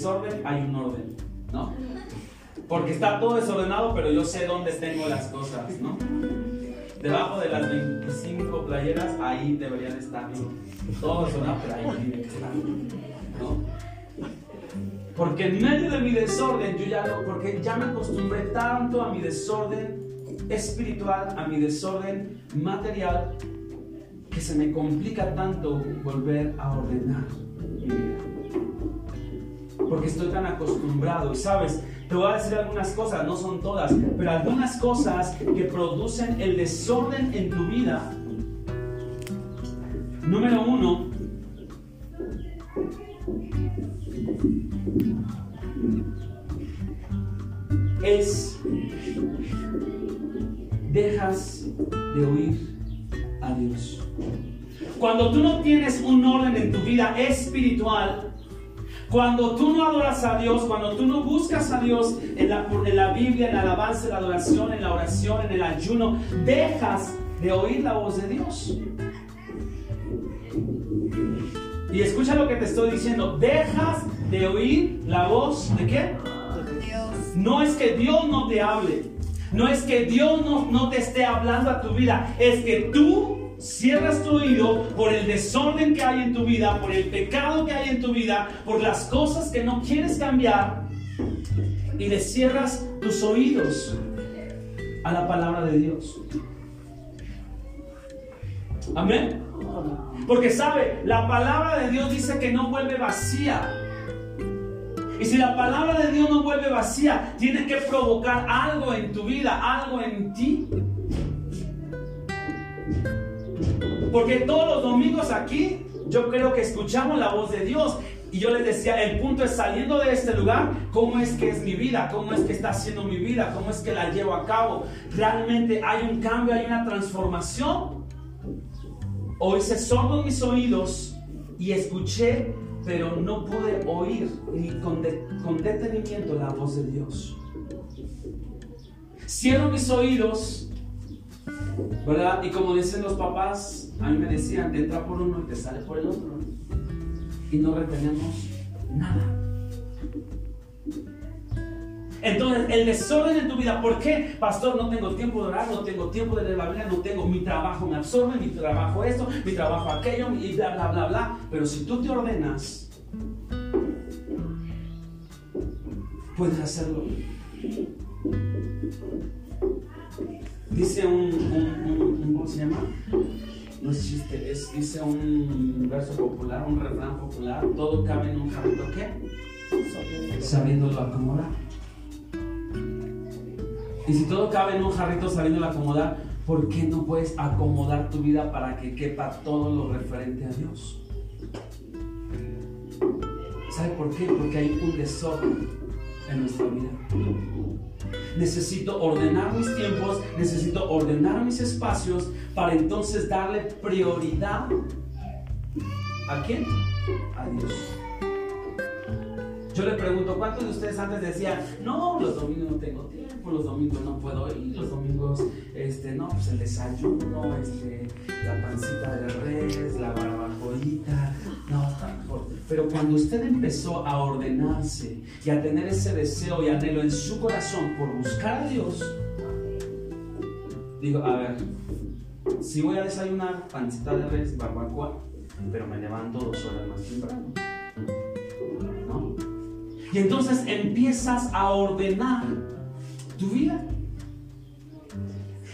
desorden hay un orden, ¿no? Porque está todo desordenado, pero yo sé dónde tengo las cosas, ¿no? Debajo de las 25 playeras, ahí deberían estar, Todo desordenado, pero ahí tiene que estar, ¿no? Porque en medio de mi desorden, yo ya lo, porque ya me acostumbré tanto a mi desorden espiritual, a mi desorden material, que se me complica tanto volver a ordenar. Porque estoy tan acostumbrado. Y sabes, te voy a decir algunas cosas, no son todas, pero algunas cosas que producen el desorden en tu vida. Número uno, es dejas de oír a Dios. Cuando tú no tienes un orden en tu vida espiritual, cuando tú no adoras a Dios, cuando tú no buscas a Dios en la, Biblia, en la alabanza, en la adoración, en la oración, en el ayuno, dejas de oír la voz de Dios. Y escucha lo que te estoy diciendo. Dejas de oír la voz de qué? No es que Dios no te hable. No es que Dios no, no te esté hablando a tu vida. Es que tú cierras tu oído por el desorden que hay en tu vida, por el pecado que hay en tu vida, por las cosas que no quieres cambiar. Y le cierras tus oídos a la palabra de Dios. Amén. Porque sabe, la palabra de Dios dice que no vuelve vacía. Y si la palabra de Dios no vuelve vacía, tiene que provocar algo en tu vida, algo en ti. Porque todos los domingos aquí yo creo que escuchamos la voz de Dios. Y yo les decía, el punto es saliendo de este lugar, ¿cómo es que es mi vida? ¿Cómo es que está siendo mi vida? ¿Cómo es que la llevo a cabo? ¿Realmente hay un cambio, hay una transformación? O hice sordo mis oídos y escuché, pero no pude oír ni con, con detenimiento la voz de Dios. Cierro mis oídos, ¿verdad? Y como dicen los papás, a mí me decían, te entra por uno y te sale por el otro. Y no retenemos nada. Entonces, el desorden en tu vida, ¿por qué? Pastor, no tengo tiempo de orar, no tengo tiempo de leer la Biblia, no tengo, mi trabajo me absorbe, mi trabajo esto, mi trabajo aquello, y bla, bla, bla, bla. Pero si tú te ordenas, puedes hacerlo. Dice un, ¿cómo se llama? No es chiste, es, dice un verso popular, un refrán popular, todo cabe en un jarrito, ¿qué? Sabiéndolo acomodar. Y si todo cabe en un jarrito sabiéndolo acomodar, ¿por qué no puedes acomodar tu vida para que quepa todo lo referente a Dios? ¿Sabe por qué? Porque hay un desorden en nuestra vida. Necesito ordenar mis tiempos, necesito ordenar mis espacios para entonces darle prioridad a quién? A Dios. Yo le pregunto, ¿cuántos de ustedes antes decían, no, los domingos no tengo tiempo, los domingos no puedo ir, los domingos, este, no, pues el desayuno, este, la pancita de res, la barbacoita, no, está mejor. Pero cuando usted empezó a ordenarse y a tener ese deseo y anhelo en su corazón por buscar a Dios, digo, a ver, si voy a desayunar pancita de res, barbacoa, pero me levanto dos horas más temprano. Y entonces empiezas a ordenar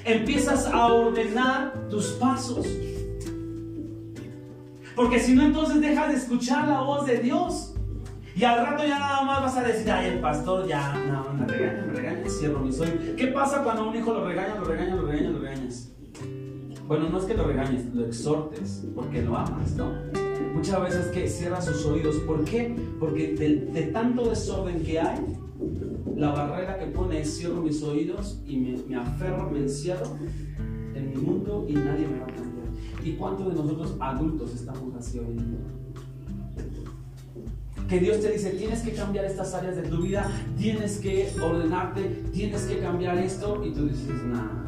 Empiezas a ordenar tus pasos. Porque si no, entonces dejas de escuchar la voz de Dios. Y al rato ya nada más vas a decir, ay, el pastor ya, no, me regaña, me regaña, cierro mi soy. ¿Qué pasa cuando un hijo lo regaña, lo regaña, lo regaña, lo regañas? Bueno, no es que lo regañes, lo exhortes, porque lo amas, ¿no? Muchas veces que cierra sus oídos. ¿Por qué? Porque de, tanto desorden que hay, la barrera que pone es cierro mis oídos y me, me aferro, me encierro en mi mundo y nadie me va a cambiar. ¿Y cuántos de nosotros adultos estamos así hoy en día? que Dios te dice, tienes que cambiar estas áreas de tu vida, tienes que ordenarte, tienes que cambiar esto, y tú dices, nada,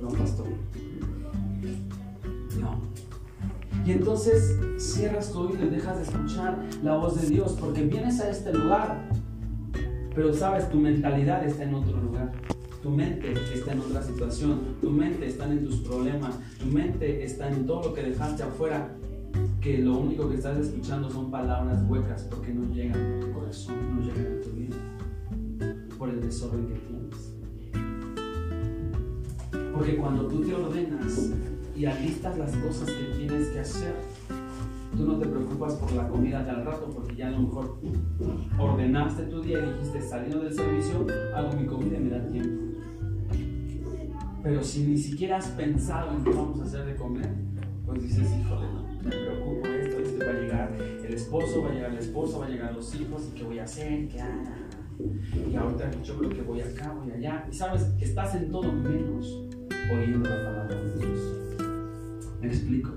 no, pastor, Y entonces cierras tu oído y dejas de escuchar la voz de Dios porque vienes a este lugar, pero sabes, tu mentalidad está en otro lugar. Tu mente está en otra situación, tu mente está en tus problemas, tu mente está en todo lo que dejaste afuera, que lo único que estás escuchando son palabras huecas porque no llegan a tu corazón, no llegan a tu vida, por el desorden que tienes. Porque cuando tú te ordenas y alistas las cosas que tienes que hacer, tú no te preocupas por la comida de al rato, porque ya a lo mejor ordenaste tu día y dijiste, saliendo del servicio, hago mi comida y me da tiempo. Pero si ni siquiera has pensado en qué vamos a hacer de comer, pues dices, híjole, no, me preocupo esto, esto va a llegar el esposo, va a llegar la esposa, va a llegar los hijos, y qué voy a hacer, qué haga. Y ahorita yo creo que voy acá, voy allá. Y sabes, estás en todo menos oyendo la palabra de Dios. ¿Me explico?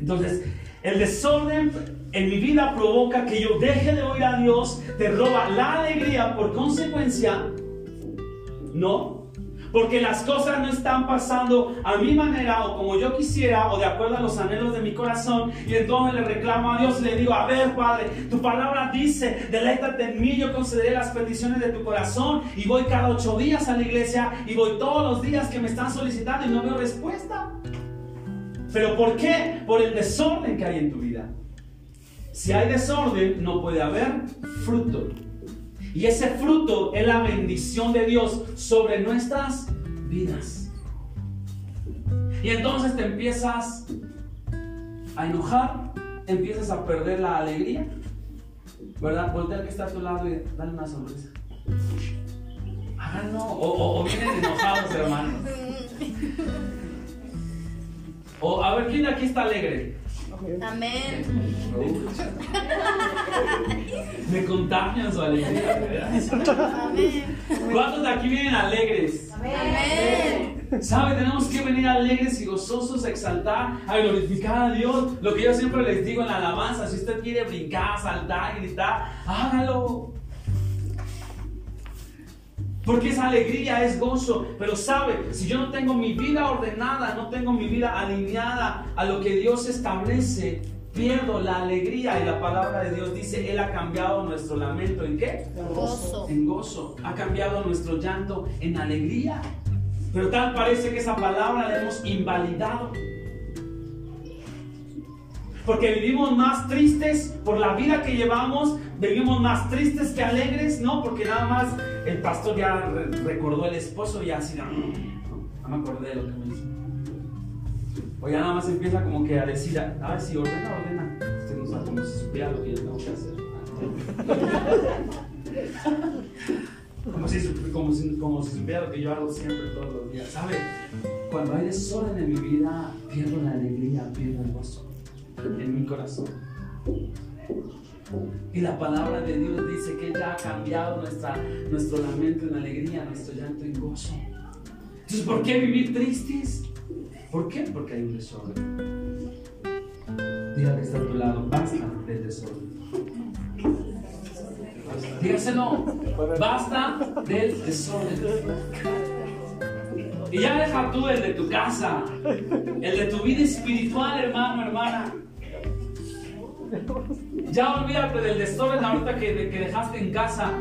Entonces, el desorden en mi vida provoca que yo deje de oír a Dios, te roba la alegría, por consecuencia, no porque las cosas no están pasando a mi manera o como yo quisiera o de acuerdo a los anhelos de mi corazón. Y entonces le reclamo a Dios y le digo, a ver Padre, tu palabra dice, deleítate en mí, yo concederé las peticiones de tu corazón. Y voy cada ocho días a la iglesia y voy todos los días que me están solicitando y no veo respuesta. ¿Pero por qué? Por el desorden que hay en tu vida. Si hay desorden, no puede haber fruto. Y ese fruto es la bendición de Dios sobre nuestras vidas. Y entonces te empiezas a enojar, empiezas a perder la alegría. ¿Verdad? Voltea al que está a tu lado y dale una sonrisa. Ah, no. O, vienen enojados, hermanos. O a ver, ¿quién de aquí está alegre? Amén. Me contagian su alegría. Amén. ¿Cuántos de aquí vienen alegres? Amén. ¿Sabe? Tenemos que venir alegres y gozosos a exaltar, a glorificar a Dios. Lo que yo siempre les digo en la alabanza, si usted quiere brincar, saltar, gritar, hágalo. Porque esa alegría es gozo. Pero sabe, si yo no tengo mi vida ordenada, no tengo mi vida alineada a lo que Dios establece, pierdo la alegría. Y la palabra de Dios dice, Él ha cambiado nuestro lamento en qué? En gozo. En gozo. Ha cambiado nuestro llanto en alegría. Pero tal parece que esa palabra la hemos invalidado. Porque vivimos más tristes por la vida que llevamos, vivimos más tristes que alegres, ¿no? Porque nada más el pastor ya recordó el esposo y así, no, no me acordé de lo que me hizo. O ya nada más empieza como que a decir, a ver si ordena, ordena. Usted no sabe cómo si supiera lo que yo tengo que hacer. Como si, como, si, como si supiera lo que yo hago siempre todos los días. ¿Sabe? Cuando hay desorden en mi vida, pierdo la alegría, pierdo el gozo en mi corazón. Y la palabra de Dios dice que ya ha cambiado nuestra, nuestro lamento en alegría, nuestro llanto en gozo. Entonces, ¿por qué vivir tristes? ¿Por qué? Porque hay un desorden. Diga que está a tu lado, basta del desorden. Dígaselo, basta del desorden. Y ya deja tú el de tu casa, el de tu vida espiritual, hermano, hermana. Ya olvídate del desorden ahorita que, que dejaste en casa.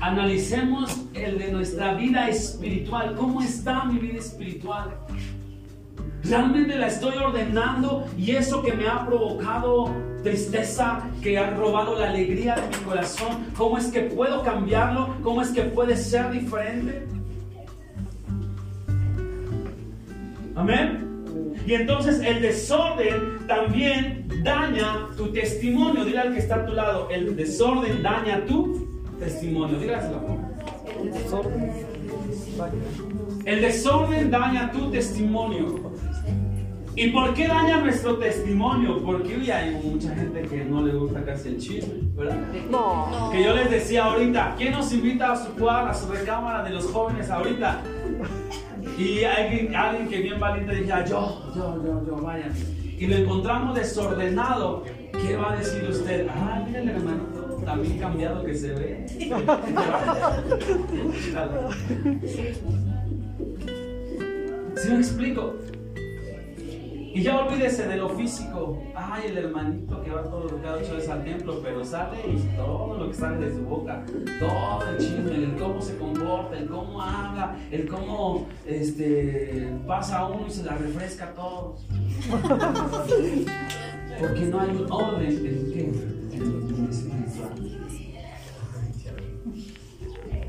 Analicemos el de nuestra vida espiritual. ¿Cómo está mi vida espiritual? Realmente la estoy ordenando y eso que me ha provocado tristeza, que ha robado la alegría de mi corazón, ¿cómo es que puedo cambiarlo? ¿Cómo es que puede ser diferente? Amén. Y entonces el desorden también daña tu testimonio. Dile al que está a tu lado, el desorden daña tu testimonio. Dígaselo. El desorden. El desorden daña tu testimonio. ¿Y por qué daña nuestro testimonio? Porque hoy hay mucha gente que no le gusta casi el chisme, ¿verdad? No. Que yo les decía ahorita, ¿quién nos invita a su cuadra, a su recámara de los jóvenes ahorita? Y alguien, alguien que bien valiente decía, yo, yo, yo, yo, vayan. Y lo encontramos desordenado. ¿Qué va a decir usted? Ah, miren hermanito, también cambiado que se ve. ¿Sí me explico? Y ya olvídese de lo físico. Ay, el hermanito que va todos cada ocho veces al templo, pero sale y todo lo que sale de su boca, todo el chisme, el cómo se comporta, el cómo habla, el cómo este, pasa a uno y se la refresca a todos. Porque no hay un orden en qué? En el espiritual.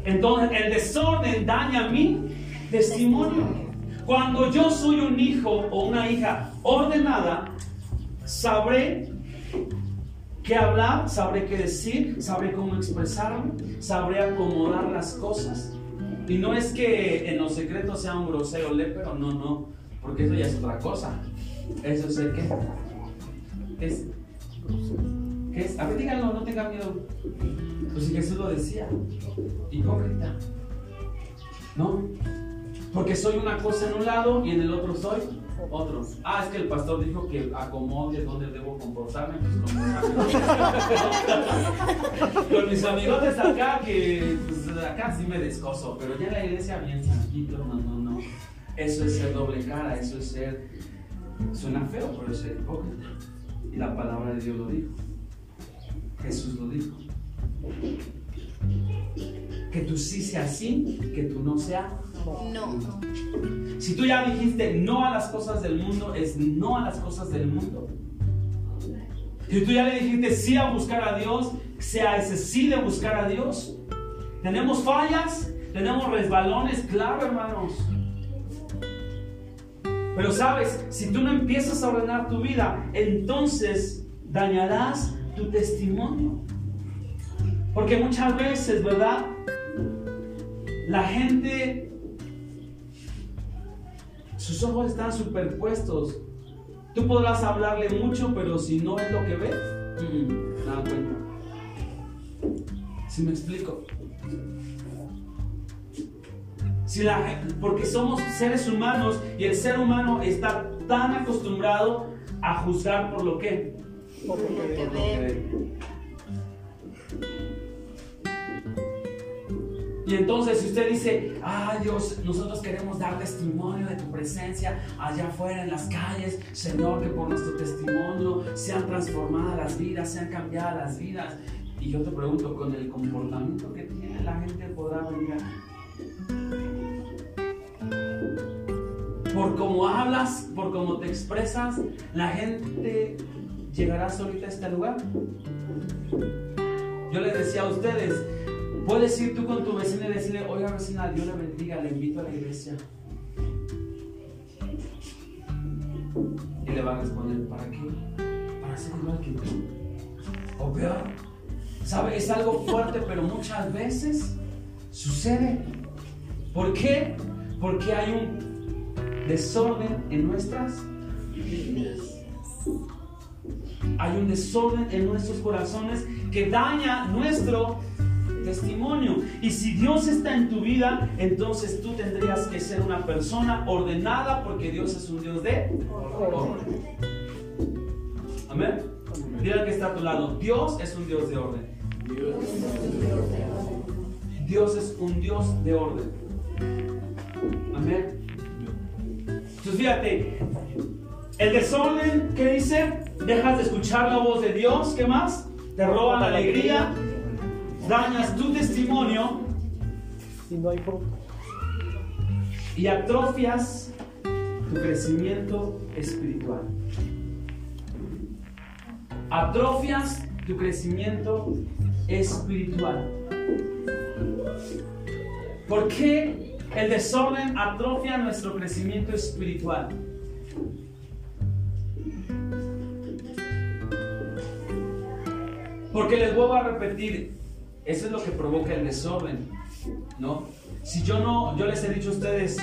Entonces, el desorden daña mi testimonio. Cuando yo soy un hijo o una hija ordenada, sabré qué hablar, sabré qué decir, sabré cómo expresarme, sabré acomodar las cosas. Y no es que en los secretos sea un grosero lépero, no, no, porque eso ya es otra cosa. Eso es el. ¿Qué es? ¿Qué es? A ver, díganlo, no tengan miedo. Pues si Jesús lo decía, hipócrita. ¿No? Porque soy una cosa en un lado y en el otro soy otro. Ah, es que el pastor dijo que acomode donde debo comportarme. Pues con, con mis amigotes acá, que pues, acá sí me descoso, pero ya la iglesia bien tranquilo, no, no, no. Eso es ser doble cara, eso es ser. Suena feo, pero es ser hipócrita. Y la palabra de Dios lo dijo. Jesús lo dijo. Que tú sí seas sí, que tú no seas no. Si tú ya dijiste no a las cosas del mundo, es no a las cosas del mundo. Si tú ya le dijiste sí a buscar a Dios, sea ese sí de buscar a Dios. Tenemos fallas, tenemos resbalones, claro, hermanos. Pero sabes, si tú no empiezas a ordenar tu vida, entonces dañarás tu testimonio. Porque muchas veces, ¿verdad? La gente sus ojos están superpuestos. Tú podrás hablarle mucho, pero si no es lo que ve, mm, nada cuenta. ¿Sí me explico? Si la, porque somos seres humanos y el ser humano está tan acostumbrado a juzgar por lo que, por lo que ve. Y entonces si usted dice, ah Dios, nosotros queremos dar testimonio de tu presencia allá afuera en las calles, Señor, que por nuestro testimonio sean transformadas las vidas, sean cambiadas las vidas. Y yo te pregunto, con el comportamiento que tiene la gente podrá venir. Por cómo hablas, por cómo te expresas, la gente llegará solita a este lugar. Yo les decía a ustedes, Puedes ir tú con tu vecina y decirle, oiga vecina, Dios le bendiga, le invito a la iglesia. Y le va a responder, ¿para qué? Para ser igual que tú. O peor. ¿Sabe? Es algo fuerte, pero muchas veces sucede. ¿Por qué? Porque hay un desorden en nuestras vidas. Hay un desorden en nuestros corazones que daña nuestro testimonio. Y si Dios está en tu vida, entonces tú tendrías que ser una persona ordenada porque Dios es un Dios de orden. Amén. Dile que está a tu lado, Dios es un Dios de orden. Dios es un Dios de orden. Amén. Entonces fíjate, el desorden, ¿qué dice? Dejas de escuchar la voz de Dios, ¿qué más? Te roban la alegría, dañas tu testimonio y no hay fruto. Y atrofias tu crecimiento espiritual. Atrofias tu crecimiento espiritual. ¿Por qué el desorden atrofia nuestro crecimiento espiritual? Porque les vuelvo a repetir, eso es lo que provoca el desorden, ¿no? Si yo no, yo les he dicho a ustedes,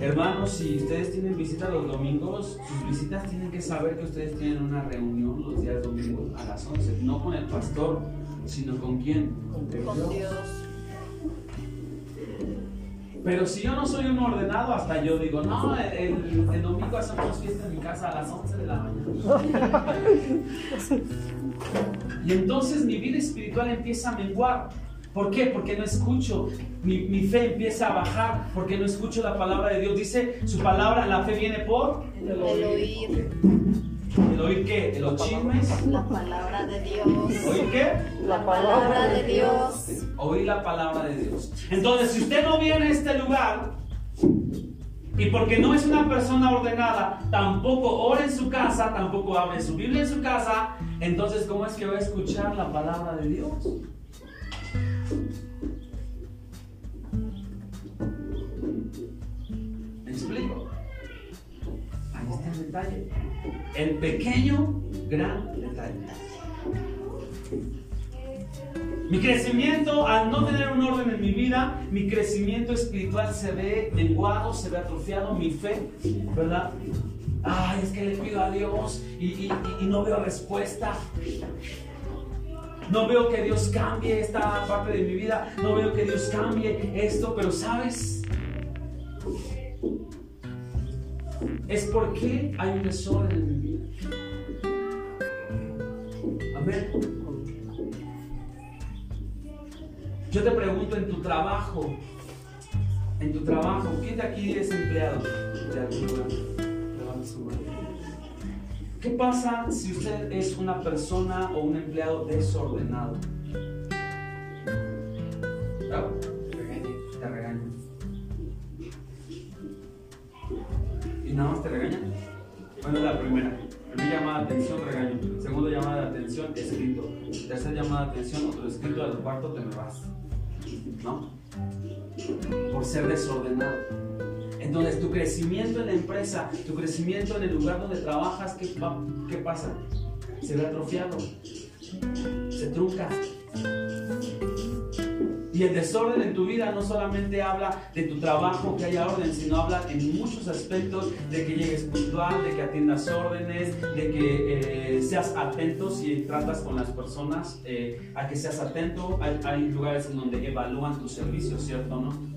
hermanos, si ustedes tienen visita los domingos, sus visitas tienen que saber que ustedes tienen una reunión los días domingos a las 11, no con el pastor, sino con quién? Con Dios. Pero si yo no soy un ordenado, hasta yo digo, no, el, el domingo hacemos fiesta en mi casa a las 11 de la mañana. Y entonces mi vida espiritual empieza a menguar. ¿Por qué? Porque no escucho. Mi, mi fe empieza a bajar porque no escucho la palabra de Dios. Dice su palabra, la fe viene por El oír el oír qué, los chismes. la palabra de Dios. ¿Oír qué? La palabra de Dios. Oír la palabra de Dios. Entonces, si usted no viene a este lugar y porque no es una persona ordenada, tampoco ora en su casa, tampoco abre su Biblia en su casa, entonces, ¿cómo es que va a escuchar la palabra de Dios? ¿Me explico? Ahí está el detalle. El pequeño, gran detalle. Mi crecimiento, al no tener un orden en mi vida, mi crecimiento espiritual se ve menguado, se ve atrofiado, mi fe, ¿verdad? Ay, es que le pido a Dios y, no veo respuesta. No veo que Dios cambie esta parte de mi vida, no veo que Dios cambie esto, pero ¿sabes? Es porque hay un desorden en mi vida. Amén. Yo te pregunto en tu trabajo, en tu trabajo, ¿quién de aquí es empleado. ¿Qué pasa si usted es una persona o un empleado desordenado? Te regañan. ¿Y nada más te regañan? Bueno, la primera. Primera llamada de atención, regaño. Segunda llamada de atención, escrito. Tercera llamada de atención, otro escrito. Al cuarto te me vas. ¿No? Por ser desordenado. Entonces, tu crecimiento en la empresa, tu crecimiento en el lugar donde trabajas, ¿qué, qué pasa? Se ve atrofiado, se trunca. Y el desorden en tu vida no solamente habla de tu trabajo, que haya orden, sino habla en muchos aspectos de que llegues puntual, de que atiendas órdenes, de que eh, seas atento si tratas con las personas, eh, a que seas atento. Hay, hay lugares en donde evalúan tu servicio, ¿cierto no?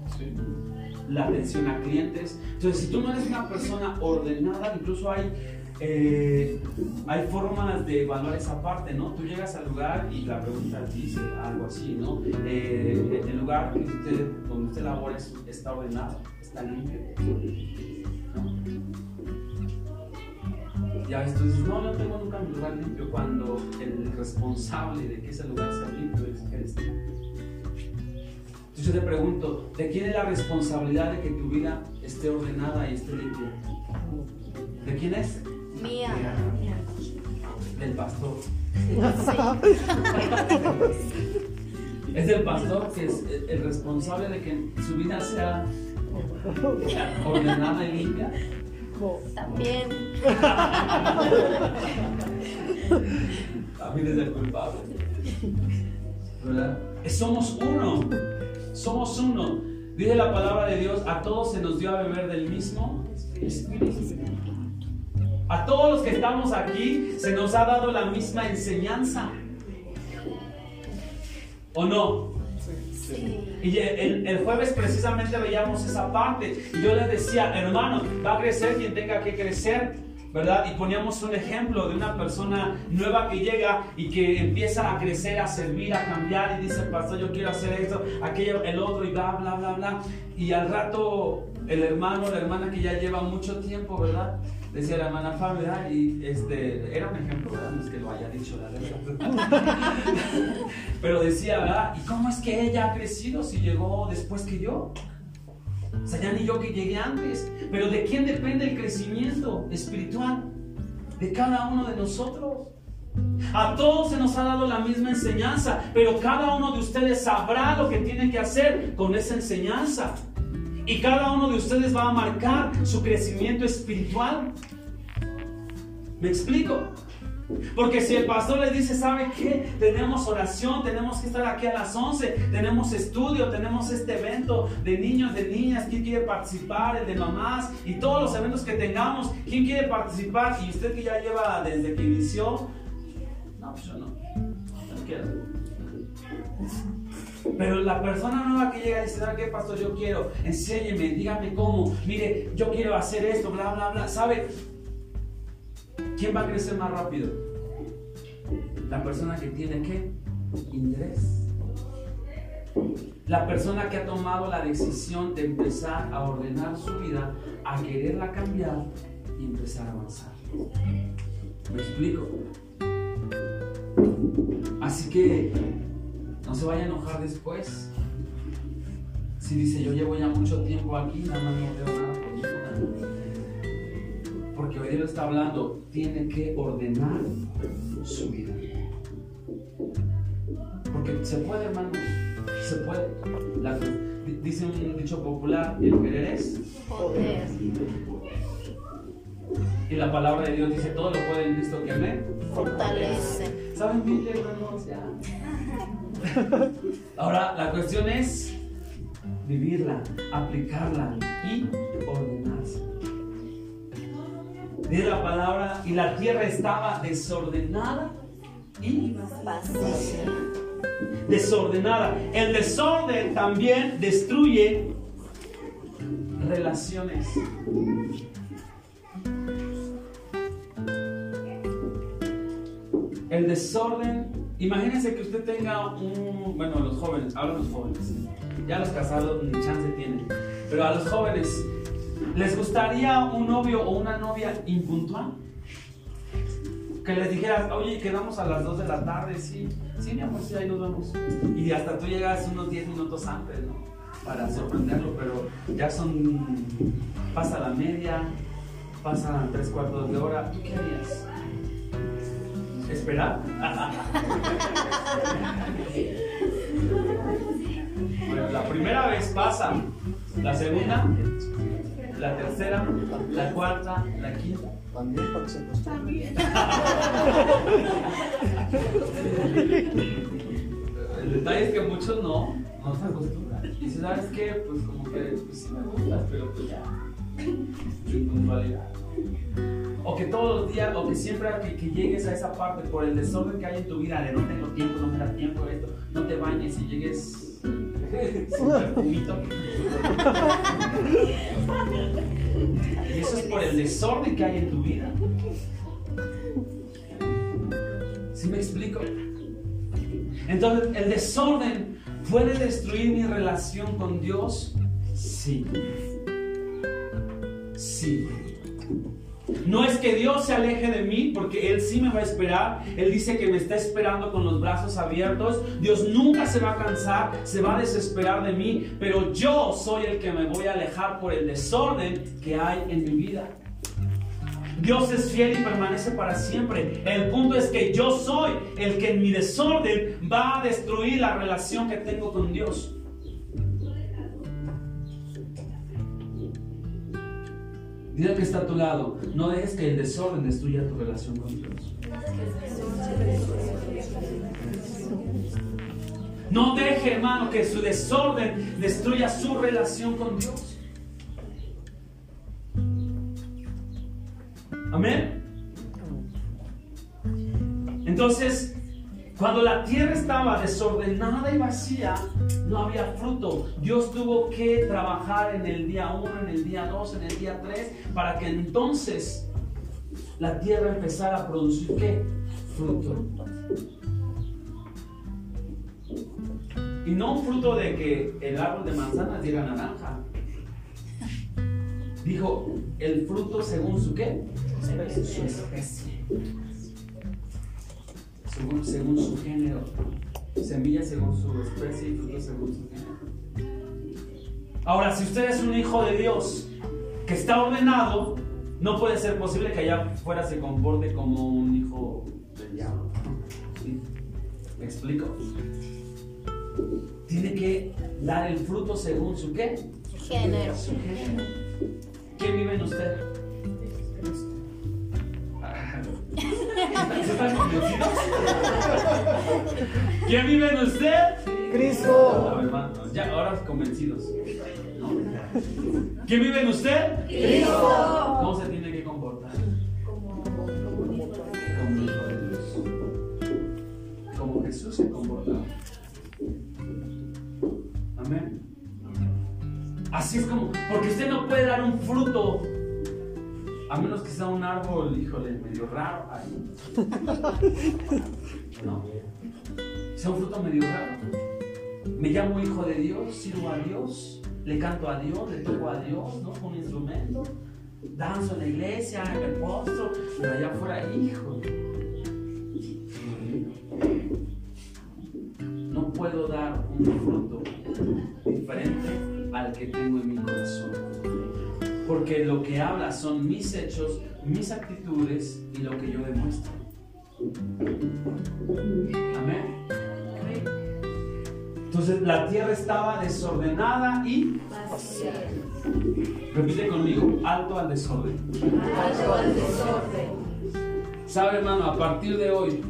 la atención a clientes. Entonces, si tú no eres una persona ordenada, incluso hay, eh, hay formas de evaluar esa parte, ¿no? Tú llegas al lugar y la pregunta dice algo así, ¿no? Eh, el lugar que donde usted labora es- está ordenado, está limpio. ¿no? Ya ves, tú dices, no, yo no tengo nunca mi lugar limpio cuando el responsable de que ese lugar sea limpio es eres tú. Entonces yo te pregunto, ¿de quién es la responsabilidad de que tu vida esté ordenada y esté limpia? ¿De quién es? Mía. Del pastor. Es del pastor que es el- el responsable de que su vida sea ordenada y limpia. También. También es el culpable. ¿Verdad? Somos uno. Somos uno. Dice la palabra de Dios, a todos se nos dio a beber del mismo espíritu. A todos los que estamos aquí se nos ha dado la misma enseñanza. ¿O no? Sí. Y el, el jueves precisamente veíamos esa parte. Y yo les decía, hermano, va a crecer quien tenga que crecer, ¿verdad? Y poníamos un ejemplo de una persona nueva que llega y que empieza a crecer, a servir, a cambiar. Y dice, pastor, yo quiero hacer esto, aquello, el otro, y bla, bla, bla, bla. Y al rato, el hermano, la hermana que ya lleva mucho tiempo, ¿verdad? Decía la hermana Fabi, ¿verdad? Y este, era un ejemplo, ¿verdad? No es que lo haya dicho la verdad. Pero decía, ¿verdad? ¿Y cómo es que ella ha crecido si llegó después que yo? O sea, ya ni yo que llegué antes. Pero ¿de quién depende el crecimiento espiritual? De cada uno de nosotros. A todos se nos ha dado la misma enseñanza, pero cada uno de ustedes sabrá lo que tiene que hacer con esa enseñanza. Y cada uno de ustedes va a marcar su crecimiento espiritual. ¿Me explico? Porque si el pastor les dice, ¿sabe qué? Tenemos oración, tenemos que estar aquí a las 11, tenemos estudio, tenemos este evento de niños, de niñas, ¿quién quiere participar? El de mamás y todos los eventos que tengamos, ¿quién quiere participar? Y usted que ya lleva desde que inició, no, pues yo no, no quiero. Pero la persona nueva que llega y dice, ¿sabe qué, pastor? Yo quiero, enséñeme, dígame cómo, mire, yo quiero hacer esto, bla, bla, bla. ¿Sabe? ¿Quién va a crecer más rápido? La persona que tiene qué? Interés. La persona que ha tomado la decisión de empezar a ordenar su vida, a quererla cambiar y empezar a avanzar. ¿Me explico? Así que no se vaya a enojar después. Si dice, yo llevo ya mucho tiempo aquí, nada más no veo nada conmigo. Porque hoy Dios está hablando, tiene que ordenar su vida. Porque se puede, hermano, se puede. La- dice un dicho popular, el querer es. Poder. Y la palabra de Dios dice, todo lo puede en Cristo que me Fortalece. ¿Saben Biblia, hermanos? Ya. Ahora, la cuestión es vivirla, aplicarla y ordenarse. Dice la palabra, y la tierra estaba desordenada y Vacía. desordenada. El desorden también destruye relaciones. El desorden, imagínense que usted tenga un, bueno, los jóvenes, hablo de los jóvenes, ya los casados ni chance tienen, pero a los jóvenes, ¿les gustaría un novio o una novia impuntual? Que les dijeras, oye, quedamos a las 2 de la tarde, sí, sí, mi amor, sí, ahí nos vemos. Y hasta tú llegas unos 10 minutos antes, ¿no? Para sorprenderlo, pero ya son, pasa la media, pasan tres cuartos de hora, ¿tú qué harías? ¿Esperar? bueno, la primera vez pasa, la segunda, la tercera, la cuarta, la quinta. También para que se acostumbre. El detalle es que muchos no, no se acostumbran. Y si sabes qué, pues como que pues, sí me gustas, pero pues ya. Sin puntualidad. O que todos los días, o que siempre que, que llegues a esa parte por el desorden que hay en tu vida, de no tengo tiempo, no me da tiempo esto, no te bañes y llegues sin perfumito. Y eso es por el desorden que hay en tu vida. ¿Sí me explico? Entonces, ¿el desorden puede destruir mi relación con Dios? Sí. Sí. No es que Dios se aleje de mí, porque Él sí me va a esperar. Él dice que me está esperando con los brazos abiertos. Dios nunca se va a cansar, se va a desesperar de mí, pero yo soy el que me voy a alejar por el desorden que hay en mi vida. Dios es fiel y permanece para siempre. El punto es que yo soy el que en mi desorden va a destruir la relación que tengo con Dios. Dile que está a tu lado, no dejes que el desorden destruya tu relación con Dios. No deje, hermano, que su desorden destruya su relación con Dios. Amén. Entonces, cuando la tierra estaba desordenada y vacía, no había fruto. Dios tuvo que trabajar en el día 1, en el día 2, en el día 3, para que entonces la tierra empezara a producir qué? Fruto. Y no un fruto de que el árbol de manzanas diera naranja. Dijo, el fruto según su qué? Su especie. Según, según su género. Semilla según su especie y fruto según su género. Ahora, si usted es un hijo de Dios que está ordenado, no puede ser posible que allá afuera se comporte como un hijo del diablo. ¿Sí? ¿Me explico? Tiene que dar el fruto según su qué? Género. Su género. ¿Quién vive en usted? ¿Están convencidos? ¿Quién vive en usted? Cristo. Ya, ahora convencidos. ¿Quién vive en usted? Cristo. ¿Cómo se tiene que comportar? Como hijo de Dios. Como Jesús se comportaba. Amén. Así es como, porque usted no puede dar un fruto, a menos que sea un árbol, híjole, medio raro ahí. No. Sea un fruto medio raro. Me llamo hijo de Dios, sirvo a Dios, le canto a Dios, le toco a Dios, ¿no? Con un instrumento, danzo en la iglesia, me postro, pero allá afuera, hijo. No puedo dar un fruto diferente al que tengo en mi corazón. Porque lo que habla son mis hechos, mis actitudes y lo que yo demuestro. Amén. Entonces la tierra estaba desordenada y Vacía. repite conmigo, alto al desorden. Alto al desorden. Sabe hermano, a partir de hoy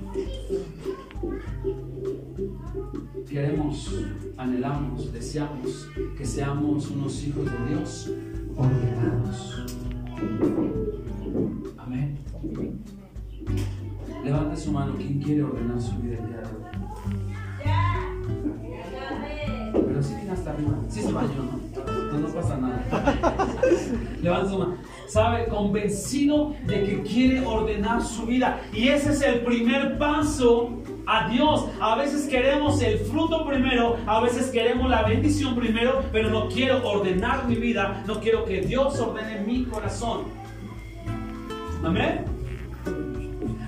queremos, anhelamos, deseamos que seamos unos hijos de Dios ordenados. Amén. Levante su mano, ¿quién quiere ordenar su vida el día de hoy? Pero sí viene hasta arriba. Sí se bañó, ¿no? No, no pasa nada. Levanta su mano. Sabe, convencido de que quiere ordenar su vida. Y ese es el primer paso a Dios. A veces queremos el fruto primero, a veces queremos la bendición primero, pero no quiero ordenar mi vida, no quiero que Dios ordene mi corazón. Amén.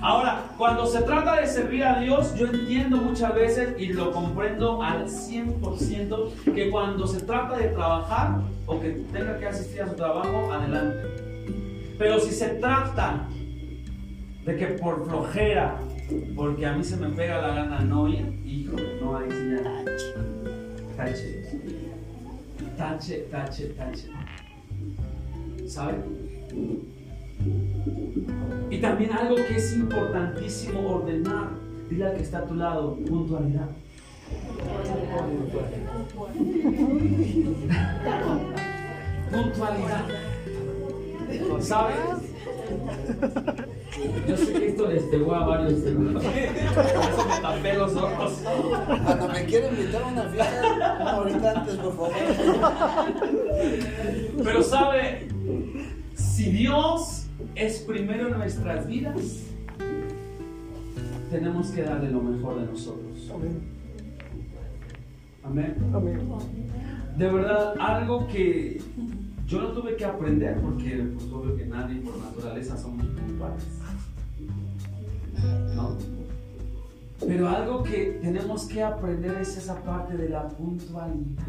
Ahora, cuando se trata de servir a Dios, yo entiendo muchas veces y lo comprendo al 100% que cuando se trata de trabajar o que tenga que asistir a su trabajo, adelante. Pero si se trata de que por flojera, porque a mí se me pega la gana no ir, hijo, no hay señal. Tache. Tache, tache, tache. ¿Sabe? Y también algo que es importantísimo ordenar, dile al que está a tu lado, puntualidad. Puntualidad. ¿Sabes? Yo sé que esto les pegó a varios. Por eso me tapé los ojos. Cuando me quieren invitar a una fiesta, una horita antes, por favor. Pero sabe, si Dios es primero en nuestras vidas, tenemos que darle lo mejor de nosotros. Amén. Amén. Amén. De verdad, algo que yo no tuve que aprender porque pues obvio que nadie por naturaleza somos puntuales. ¿No? Pero algo que tenemos que aprender es esa parte de la puntualidad.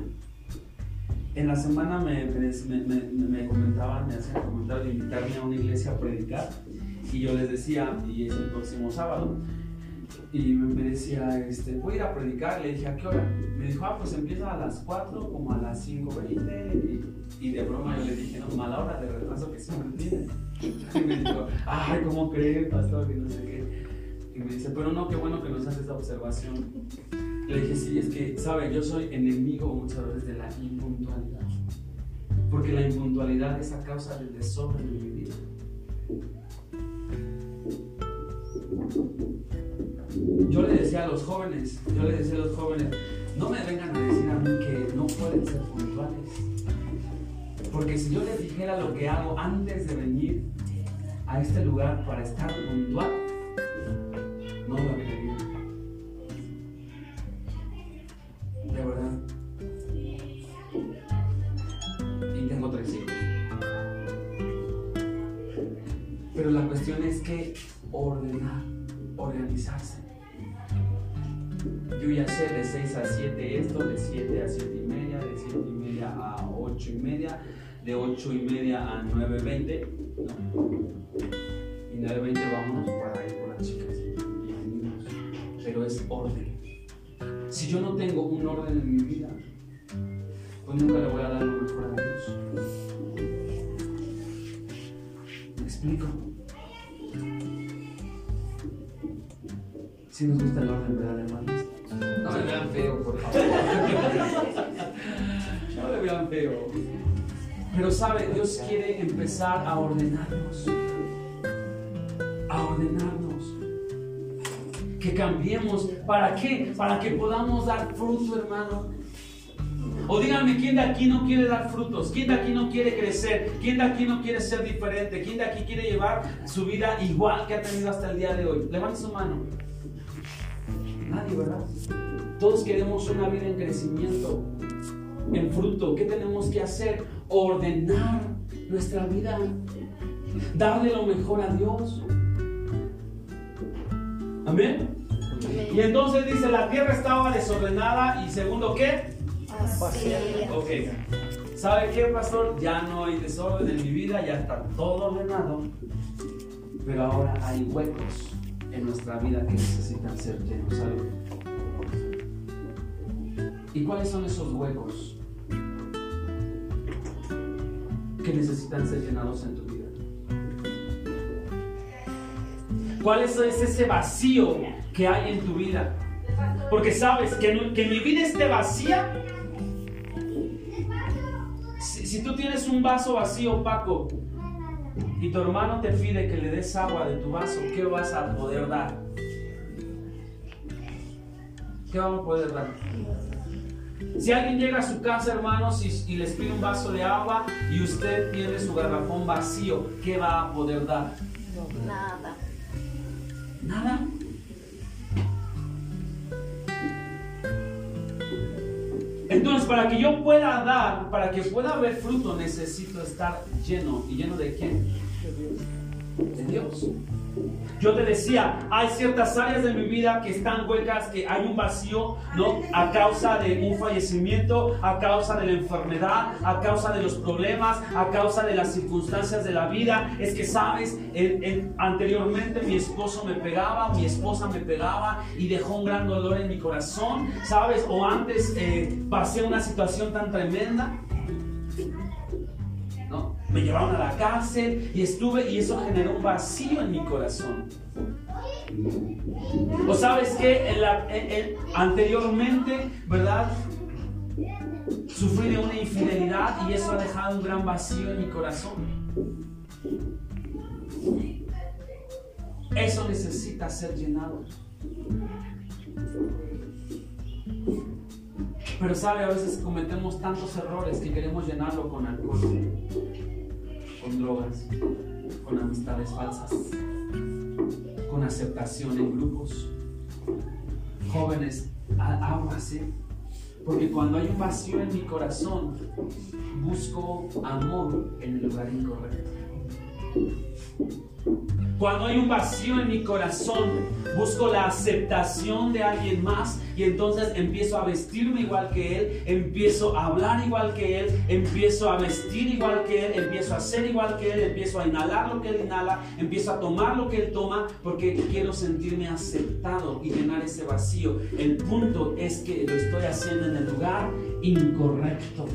En la semana me, me, me- me comentaban, me hacían comentario de invitarme a una iglesia a predicar y yo les decía, y es el próximo sábado, y me decía, este, voy a ir a predicar, le dije, ¿a qué hora? Me dijo, ah, pues empieza a las 4, como a las 5.20, y, y de broma yo le dije, no, mala hora de retraso que siempre tiene. Y me dijo, ay, ¿cómo cree, pastor? Que no sé qué. Y me dice, pero no, qué bueno que nos hace esa observación. Le dije, sí, es que, ¿sabe? Yo soy enemigo muchas veces de la impuntualidad. Porque la impuntualidad es a causa del desorden de mi vida. Yo le decía a los jóvenes, yo le decía a los jóvenes, no me vengan a decir a mí que no pueden ser puntuales. Porque si yo les dijera lo que hago antes de venir a este lugar para estar puntual, no lo creerían. De verdad. Y tengo tres hijos. Pero la cuestión es que ordenar, organizarse. Yo ya sé de 6 a 7 esto, de 7 a 7 y media, de 7 y media a 8 y media, de 8 y media a 9.20. No. Y 9.20 vámonos para ir por las chicas. Pero es orden. Si yo no tengo un orden en mi vida, pues nunca le voy a dar lo mejor a Dios. ¿Me explico? Si nos gusta el orden, ¿verdad, hermanos? No me vean feo, por favor. No me vean feo. Pero sabe, Dios quiere empezar a ordenarnos. A ordenarnos. Cambiemos. ¿Para qué? Para que podamos dar fruto, hermano. O díganme, ¿quién de aquí no quiere dar frutos? ¿Quién de aquí no quiere crecer? ¿Quién de aquí no quiere ser diferente? ¿Quién de aquí quiere llevar su vida igual que ha tenido hasta el día de hoy? Levante su mano. Nadie, ¿verdad? Todos queremos una vida en crecimiento, en fruto. ¿Qué tenemos que hacer? Ordenar nuestra vida. Darle lo mejor a Dios. Amén. Y entonces dice, la tierra estaba desordenada y segundo, ¿qué? Vacía. Ok. ¿Sabe qué, pastor? Ya no hay desorden en mi vida, ya está todo ordenado. Pero ahora hay huecos en nuestra vida que necesitan ser llenos. ¿sabe? ¿Y cuáles son esos huecos que necesitan ser llenados en tu vida? ¿Cuál es ese vacío que hay en tu vida? Porque sabes que, no- que mi vida esté vacía. Si, si tú tienes un vaso vacío opaco y tu hermano te pide que le des agua de tu vaso, ¿qué vas a poder dar? ¿Qué vamos a poder dar? Si alguien llega a su casa, hermanos, y, y les pide un vaso de agua y usted tiene su garrafón vacío, ¿qué va a poder dar? Nada. Nada. Entonces, para que yo pueda dar, para que pueda haber fruto, necesito estar lleno. ¿Y lleno de quién? De Dios. Yo te decía, hay ciertas áreas de mi vida que están huecas, que hay un vacío, ¿no? A causa de un fallecimiento, a causa de la enfermedad, a causa de los problemas, a causa de las circunstancias de la vida. Es que, sabes, En- en- anteriormente mi esposo me pegaba, mi esposa me pegaba y dejó un gran dolor en mi corazón, ¿sabes? O antes eh, pasé una situación tan tremenda. Me llevaron a la cárcel y estuve y eso generó un vacío en mi corazón. O sabes que anteriormente, ¿verdad? Sufrí de una infidelidad y eso ha dejado un gran vacío en mi corazón. Eso necesita ser llenado. Pero sabe, a veces cometemos tantos errores que queremos llenarlo con alcohol, con drogas, con amistades falsas, con aceptación en grupos. Jóvenes, aguas, ¿eh? Porque cuando hay un vacío en mi corazón, busco amor en el lugar incorrecto. Cuando hay un vacío en mi corazón, busco la aceptación de alguien más y entonces empiezo a vestirme igual que él, empiezo a hablar igual que él, empiezo a vestir igual que él, empiezo a ser igual que él, empiezo a inhalar lo que él inhala, empiezo a tomar lo que él toma porque quiero sentirme aceptado y llenar ese vacío. El punto es que lo estoy haciendo en el lugar incorrecto.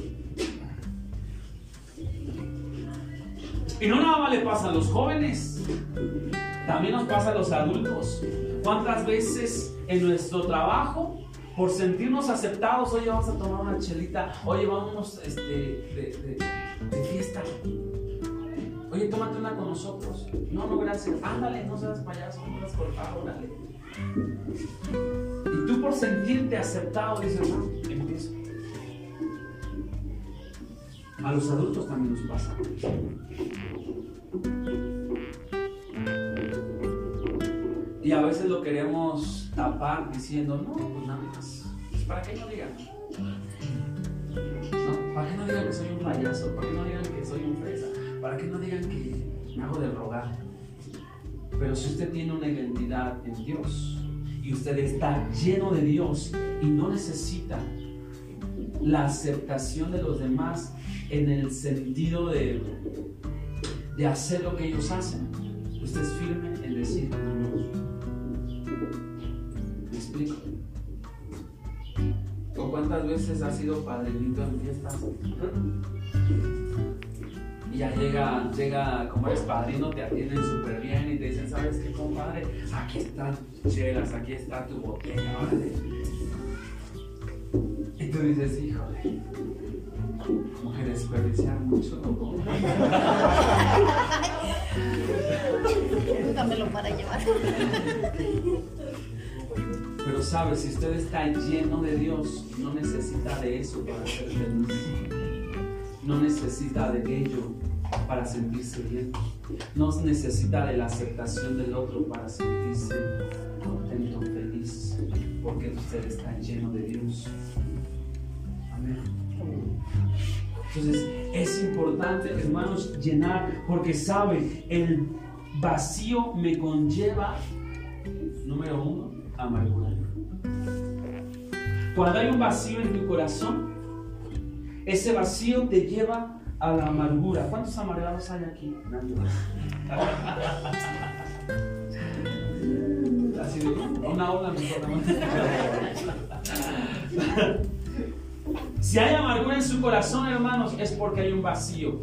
Y no nada más le pasa a los jóvenes, también nos pasa a los adultos. ¿Cuántas veces en nuestro trabajo, por sentirnos aceptados, oye, vamos a tomar una chelita, oye, vámonos este, de, fiesta? Oye, tómate una con nosotros. No, no, gracias. Ándale, no seas payaso, no seas cortado, órale. Y tú por sentirte aceptado dices, no, empiezo. A los adultos también nos pasa. Y a veces lo queremos tapar diciendo, no, pues nada más. Pues, ¿Para qué no digan? ¿Para qué no digan que soy un payaso? ¿Para qué no digan que soy un fresa? ¿Para qué no digan que me hago de rogar? Pero si usted tiene una identidad en Dios y usted está lleno de Dios y no necesita la aceptación de los demás en el sentido de, de hacer lo que ellos hacen, usted es firme en decir no. ¿Me explico? ¿O cuántas veces ha sido padrinito en fiestas? Y ya llega, llega, como eres padrino, te atienden súper bien y te dicen, ¿sabes qué, compadre? Aquí están chelas, aquí está tu botella, órale. Y tú dices, híjole, como que desperdiciar mucho. Dámelo para llevar. Pero sabes, si usted está lleno de Dios, no necesita de eso para ser feliz. No necesita de ello para sentirse bien. No necesita de la aceptación del otro para sentirse contento, feliz. ¿Por porque usted está lleno de Dios. Amén. Entonces es importante, hermanos, llenar, porque sabe, el vacío me conlleva, número uno, amargura. Cuando hay un vacío en tu corazón, ese vacío te lleva a la amargura. ¿Cuántos amargados hay aquí? Así de una ola mejor. Si hay amargura en su corazón, hermanos, es porque hay un vacío.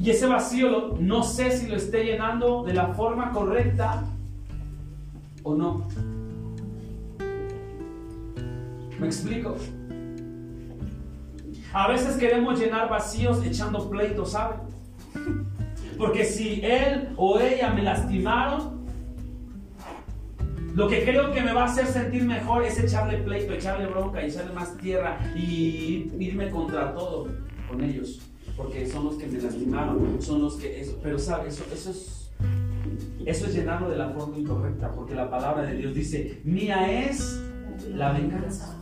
Y ese vacío no sé si lo esté llenando de la forma correcta o no. ¿Me explico? A veces queremos llenar vacíos echando pleitos, ¿sabe? Porque si él o ella me lastimaron, lo que creo que me va a hacer sentir mejor es echarle pleito, echarle bronca echarle más tierra y irme contra todo con ellos. Porque son los que me lastimaron, son los que... Eso, pero sabes, eso, eso es... Eso es llenarlo de la forma incorrecta, porque la palabra de Dios dice, mía es la venganza.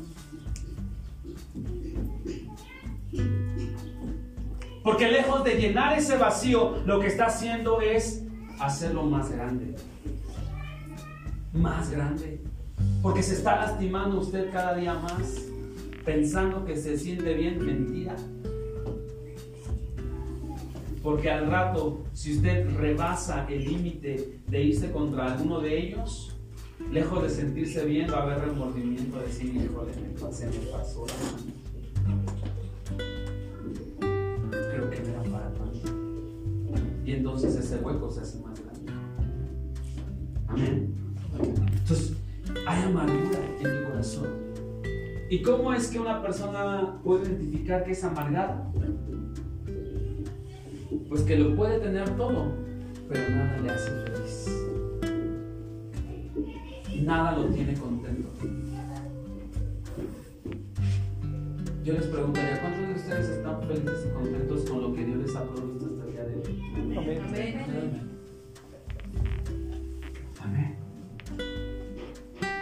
Porque lejos de llenar ese vacío, lo que está haciendo es hacerlo más grande. Más grande. Porque se está lastimando usted cada día más, pensando que se siente bien, mentira. Porque al rato, si usted rebasa el límite de irse contra alguno de ellos, lejos de sentirse bien, va a haber remordimiento de decir, híjole, me pasé, me pasó. Y entonces ese hueco se hace más grande. Amén. Entonces, hay amargura en tu corazón. ¿Y cómo es que una persona puede identificar que es amargada? Pues que lo puede tener todo, pero nada le hace feliz. Nada lo tiene contento. Yo les preguntaría, ¿cuántos de ustedes están felices y contentos con lo que Dios les ha provisto hasta el día de hoy? Amén. Amén.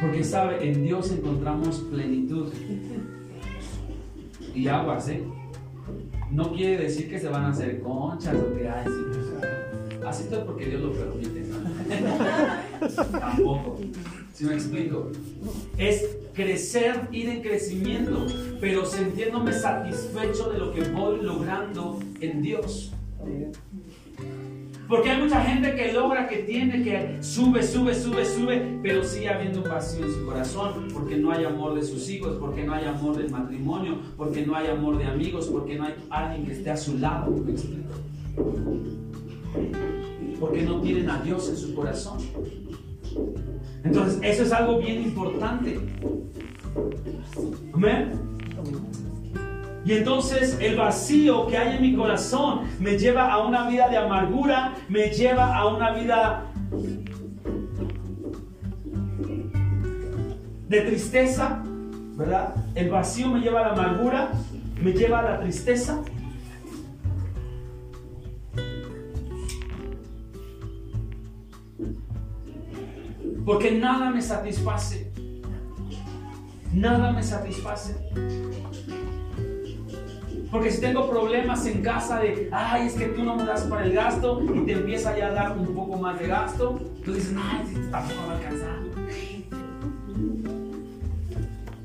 Porque sabe, en Dios encontramos plenitud. Y aguas, ¿eh? No quiere decir que se van a hacer conchas o que hay. Así todo porque Dios lo permite. Tampoco. Si me explico, es crecer, ir en crecimiento, pero sintiéndome satisfecho de lo que voy logrando en Dios. Porque hay mucha gente que logra, que tiene, que sube, sube, sube, sube, pero sigue habiendo un vacío en su corazón, porque no hay amor de sus hijos, porque no hay amor del matrimonio, porque no hay amor de amigos, porque no hay alguien que esté a su lado. ¿Me explico? Porque no tienen a Dios en su corazón. Entonces, eso es algo bien importante. Amén. Y entonces el vacío que hay en mi corazón me lleva a una vida de amargura, me lleva a una vida de tristeza, ¿verdad? El vacío me lleva a la amargura, me lleva a la tristeza. Porque nada me satisface. Nada me satisface. Porque si tengo problemas en casa de, ay, es que tú no me das para el gasto y te empieza ya a dar un poco más de gasto, tú dices, ay, tampoco va a alcanzar.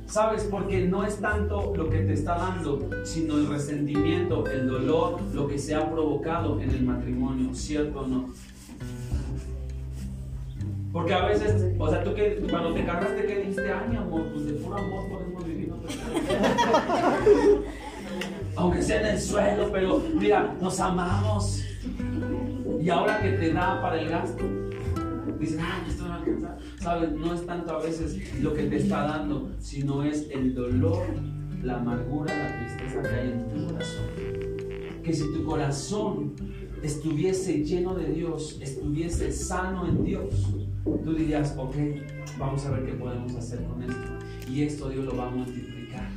¿Sabes? Porque no es tanto lo que te está dando, sino el resentimiento, el dolor, lo que se ha provocado en el matrimonio, ¿cierto o no? Porque a veces, o sea, tú que cuando te cargaste, ¿qué dijiste? Ay, mi amor, pues de puro amor podemos vivir. Aunque sea en el suelo, pero mira, nos amamos. Y ahora que te da para el gasto, dices, ay, esto no va. ¿Sabes? No es tanto a veces lo que te está dando, sino es el dolor, la amargura, la tristeza que hay en tu corazón. Que si tu corazón estuviese lleno de Dios, estuviese sano en Dios, tú dirías, ok, vamos a ver qué podemos hacer con esto. Y esto Dios lo va a multiplicar.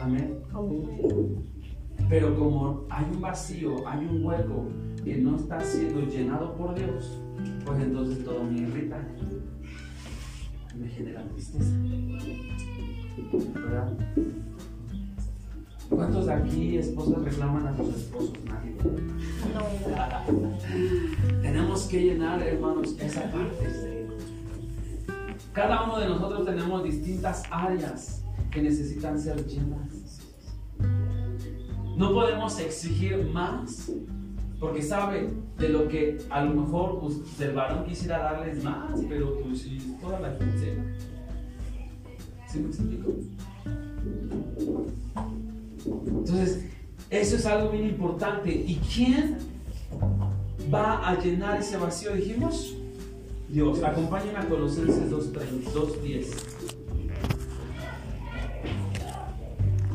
Amén. Pero como hay un vacío, hay un hueco que no está siendo llenado por Dios, pues entonces todo me irrita. me genera tristeza. ¿Verdad? ¿Cuántos de aquí esposas reclaman a sus esposos? Nadie. No. Tenemos que llenar, hermanos, esa parte. Cada uno de nosotros tenemos distintas áreas que necesitan ser llenas. No podemos exigir más porque sabe de lo que a lo mejor pues, del varón quisiera darles más, pero pues si toda la quincena. ¿Sí me explico? Entonces, eso es algo bien importante. ¿Y quién va a llenar ese vacío? Dijimos, Dios. Acompáñenme a Colosenses 2.30, 2.10.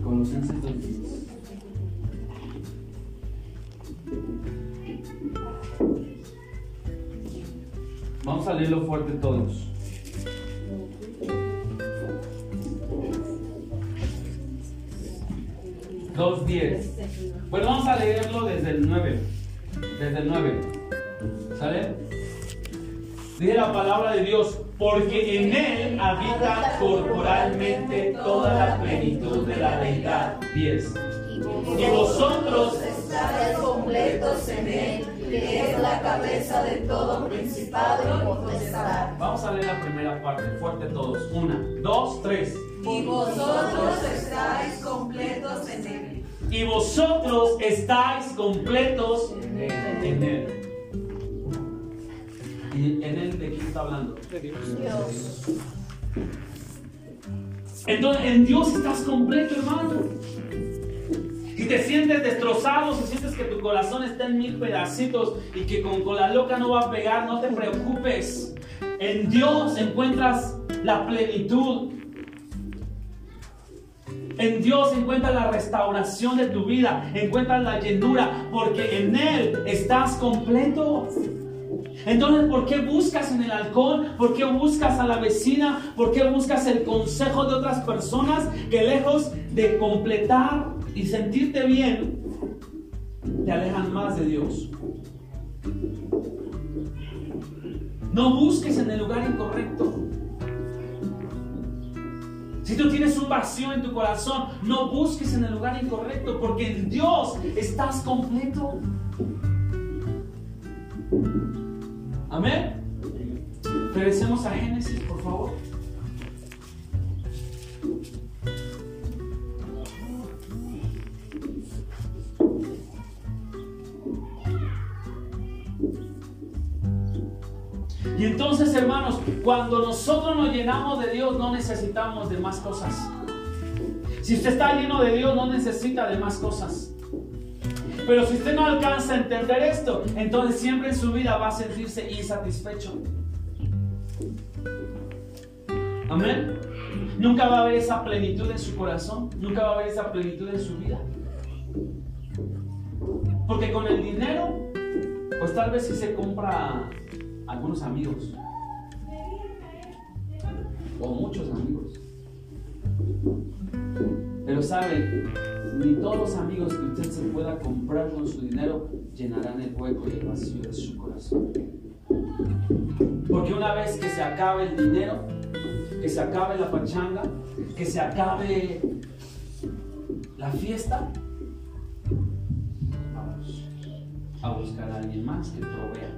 Colosenses 2.10. Vamos a leerlo fuerte todos. Dos diez. Bueno, vamos a leerlo desde el 9. Desde el 9. ¿Sale? Dice la palabra de Dios, porque en Él habita corporalmente toda la plenitud de la deidad. 10. Y vosotros estáis completos en Él, que es la cabeza de todo principado y potestad. Vamos a leer la primera parte, fuerte todos. Una, dos, tres. Y vosotros estáis completos en Él. Y vosotros estáis completos en Él. ¿Y en Él de quién está hablando? Dios. Entonces, en Dios estás completo, hermano. Si te sientes destrozado, si sientes que tu corazón está en mil pedacitos y que con, con la loca no va a pegar, no te preocupes. En Dios encuentras la plenitud. En Dios encuentras la restauración de tu vida, encuentras la llenura, porque en Él estás completo. Entonces, ¿por qué buscas en el alcohol? ¿Por qué buscas a la vecina? ¿Por qué buscas el consejo de otras personas que lejos de completar y sentirte bien, te alejan más de Dios? No busques en el lugar incorrecto. Si tú tienes un vacío en tu corazón, no busques en el lugar incorrecto, porque en Dios estás completo. Amén. Regresemos a Génesis, por favor. Y entonces, hermanos, cuando nosotros nos llenamos de Dios, no necesitamos de más cosas. Si usted está lleno de Dios, no necesita de más cosas. Pero si usted no alcanza a entender esto, entonces siempre en su vida va a sentirse insatisfecho. Amén. Nunca va a haber esa plenitud en su corazón, nunca va a haber esa plenitud en su vida. Porque con el dinero, pues tal vez si se compra algunos amigos. O muchos amigos. Pero sabe, ni todos los amigos que usted se pueda comprar con su dinero llenarán el hueco y el vacío de su corazón. Porque una vez que se acabe el dinero, que se acabe la pachanga, que se acabe la fiesta, vamos a buscar a alguien más que provea.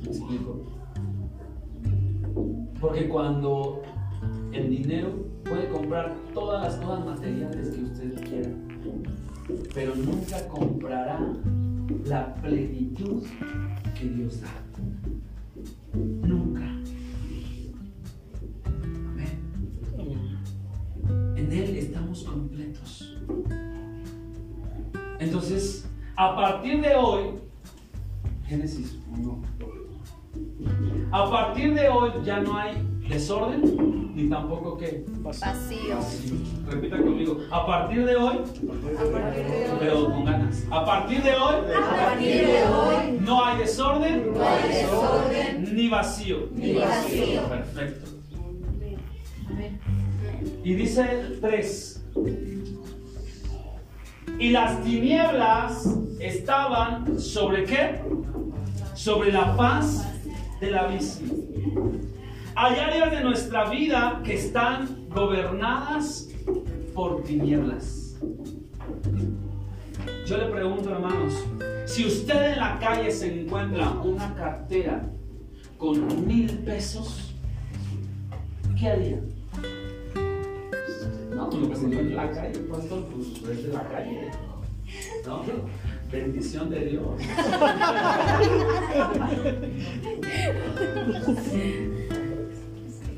¿Me explico? Porque cuando el dinero puede comprar todas las cosas materiales que usted quiera, pero nunca comprará la plenitud que Dios da. Nunca. Amén. En Él estamos completos. Entonces, a partir de hoy, Génesis 1, a partir de hoy ya no hay desorden ni tampoco que Vacío. Repita conmigo. A partir de hoy, A partir de hoy, pero con ganas. A partir de hoy, a partir de hoy, no hay desorden, no hay desorden ni vacío. ni vacío. Perfecto. Y dice el 3. Y las tinieblas estaban sobre qué? Sobre la faz del abismo. Hay áreas de nuestra vida que están gobernadas por tinieblas. Yo le pregunto, hermanos, si usted en la calle se encuentra una cartera con mil pesos, ¿qué haría? No, pues lo que se encuentra en la calle, pastor, pues es de la calle. ¿No? Bendición de Dios.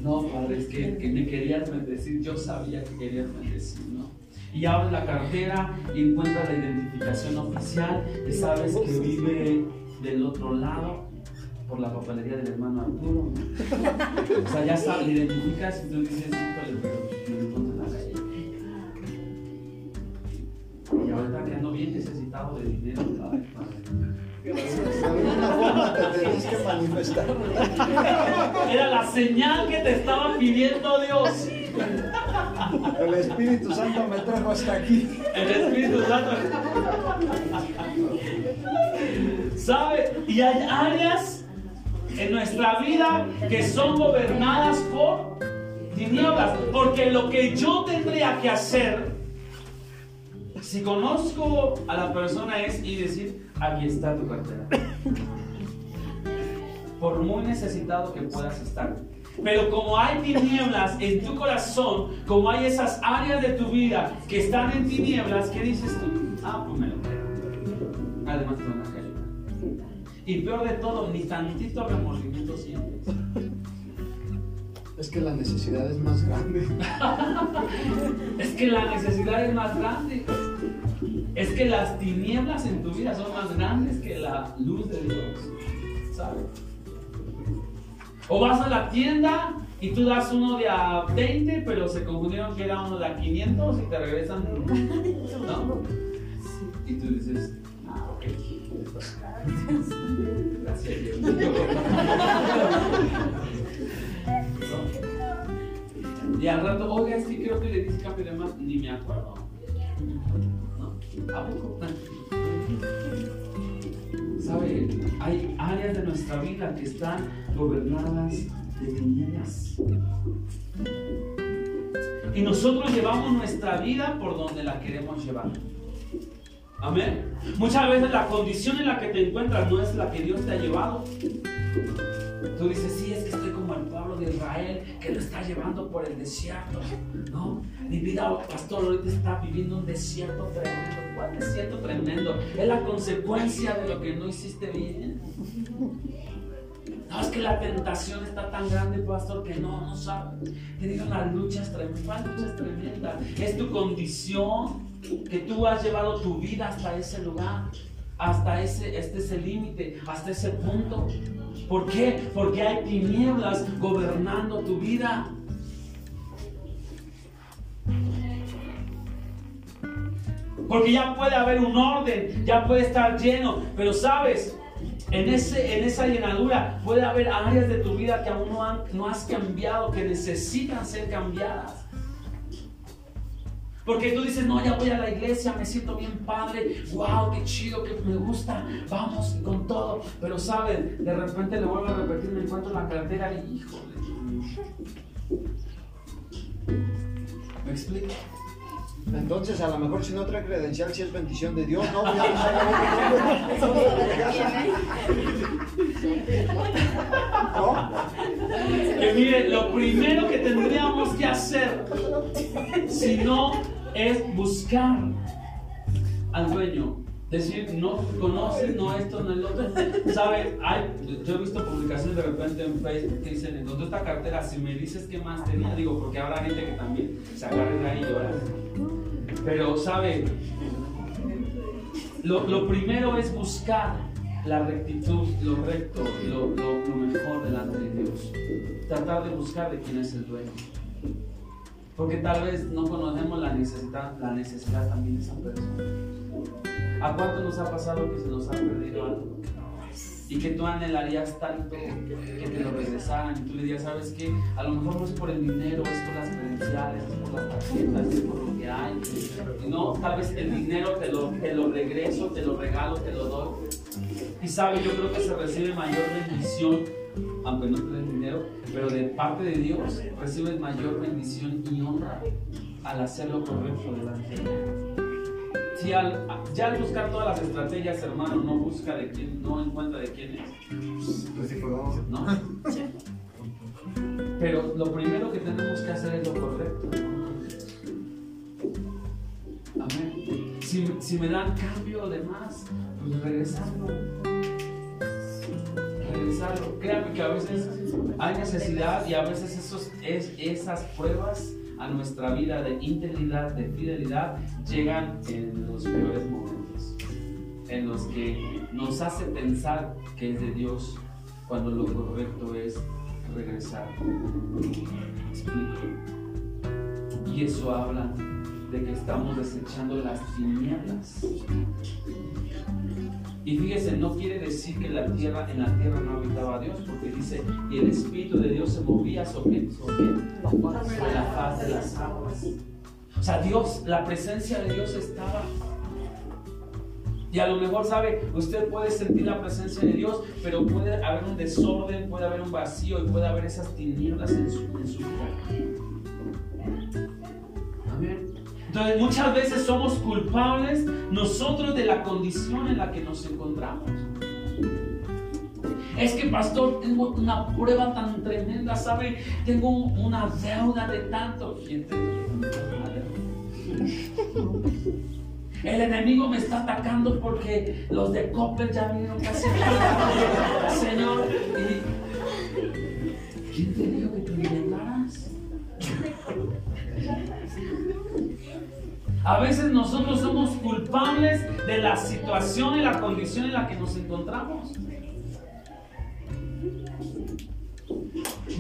No, padre, es que, me querías bendecir. Yo sabía que querías bendecir, ¿no? Y abres la cartera y encuentras la identificación oficial y sabes que vive del otro lado por la papelería del hermano Arturo. O sea, ya sabes, identificas y tú dices, híjole, pero me encuentro en la calle. Y ahorita que ando bien necesitado de dinero, ¿sabes? De alguna forma te tenés que manifestar. Era la señal que te estaba pidiendo Dios. El Espíritu Santo me trajo hasta aquí. El Espíritu Santo. ¿Sabe? Y hay áreas en nuestra vida que son gobernadas por tinieblas. Porque lo que yo tendría que hacer, si conozco a la persona, es y decir, aquí está tu cartera. Por muy necesitado que puedas estar. Pero como hay tinieblas en tu corazón, como hay esas áreas de tu vida que están en tinieblas, ¿qué dices tú? Ah, pues me lo creo. Además te van a caer. Y peor de todo, ni tantito remordimiento sientes. Es que la necesidad es más grande. Es que la necesidad es más grande. Es que las tinieblas en tu vida son más grandes que la luz de Dios. ¿Sabes? O vas a la tienda y tú das uno de a 20, pero se confundieron que era uno de a 500 y te regresan. ¿No? Y tú dices, ah, ok. Gracias, Dios mío. ¿No? Y al rato, oiga, es que creo que le dije cambio de más, ni me acuerdo. ¿No? ¿A poco? Hay áreas de nuestra vida que están gobernadas de tinieblas. Y nosotros llevamos nuestra vida por donde la queremos llevar. Amén. Muchas veces la condición en la que te encuentras no es la que Dios te ha llevado. Tú dices, sí, es que estoy como el pueblo de Israel que lo está llevando por el desierto. No, mi vida, pastor, ahorita está viviendo un desierto tremendo. ¿Cuál desierto tremendo? Es la consecuencia de lo que no hiciste bien. No, es que la tentación está tan grande, pastor, que no, no sabe. Te digo, la lucha es tremenda. ¿Cuál lucha es tremenda? Es tu condición que tú has llevado tu vida hasta ese lugar, hasta ese, este es el límite, hasta ese punto. ¿Por qué? Porque hay tinieblas gobernando tu vida. Porque ya puede haber un orden, ya puede estar lleno, pero sabes, en, ese, en esa llenadura puede haber áreas de tu vida que aún no, han- no has cambiado, que necesitan ser cambiadas. Porque tú dices, no, ya voy a la iglesia, me siento bien padre, wow, qué chido, que me gusta, vamos con todo. Pero sabes, de repente le vuelvo a repetir, me encuentro en la cartera y híjole. ¿Me explico? Entonces, a lo mejor si no trae credencial, si es bendición de Dios, no, ya no sabe ¿No? Que mire, lo primero que tendríamos que hacer, si no, es buscar al dueño. Decir, no conoce, no esto, no el otro. ¿Sabe? Hay, yo he visto publicaciones de repente en Facebook que dicen, encontré esta cartera, si me dices qué más tenía, digo, porque habrá gente que también se agarre de ahí y llora. Pero, ¿sabe? Lo, lo primero es buscar la rectitud, lo recto, lo, lo- lo mejor delante de Dios. Tratar de buscar de quién es el dueño. Porque tal vez no conocemos la necesidad, la necesidad también de esa persona. ¿A cuánto nos ha pasado que se nos ha perdido algo? Y que tú anhelarías tanto que te lo regresaran. Y tú le dirías, ¿sabes qué? A lo mejor no es por el dinero, es por las credenciales, es por las tarjetas, es por lo que hay. No, tal vez el dinero te lo, te lo regreso, te lo regalo, te lo doy. Y sabes, yo creo que se recibe mayor bendición aunque no te dinero, pero de parte de Dios recibes mayor bendición y honra al hacer lo correcto delante de Él. Si al, ya al buscar todas las estrategias, hermano, no busca de quién, no encuentra de quién es. Pues sí, pues, ¿no? Pero lo primero que tenemos que hacer es lo correcto. Amén. Si, si me dan cambio de más, pues regresarlo. Regresarlo. Créame que a veces hay necesidad y a veces esos, es, esas pruebas a nuestra vida de integridad, de fidelidad, llegan en los peores momentos. En los que nos hace pensar que es de Dios cuando lo correcto es regresar. Explico. Y eso habla de que estamos desechando las tinieblas. Y fíjese, no quiere decir que la tierra, en la tierra no habitaba Dios, porque dice, y el Espíritu de Dios se movía sobre, sobre la faz de las aguas. O sea, Dios, la presencia de Dios estaba y a lo mejor, sabe, usted puede sentir la presencia de Dios, pero puede haber un desorden, puede haber un vacío y puede haber esas tinieblas en su, en su vida. Entonces, muchas veces somos culpables nosotros de la condición en la que nos encontramos. Es que, pastor, tengo una prueba tan tremenda, ¿sabe? Tengo una deuda de tanto. ¿Quién te el enemigo me está atacando porque los de Coppel ya vinieron casi. Señor, ¿quién te dijo que te inventaras? A veces nosotros somos culpables de la situación y la condición en la que nos encontramos.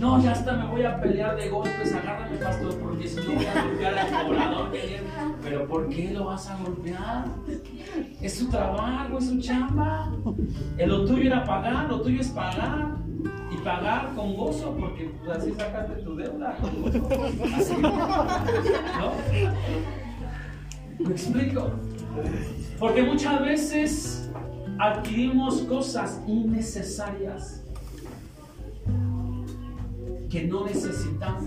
No, ya hasta me voy a pelear de golpes, agárrame, pastor, porque si no voy a golpear al viene. Pero ¿por qué lo vas a golpear? Es su trabajo, es su chamba. Lo tuyo era pagar, lo tuyo es pagar. Y pagar con gozo, porque pues, así sacaste tu deuda. Así, ¿no? ¿Me explico? Porque muchas veces adquirimos cosas innecesarias que no necesitamos.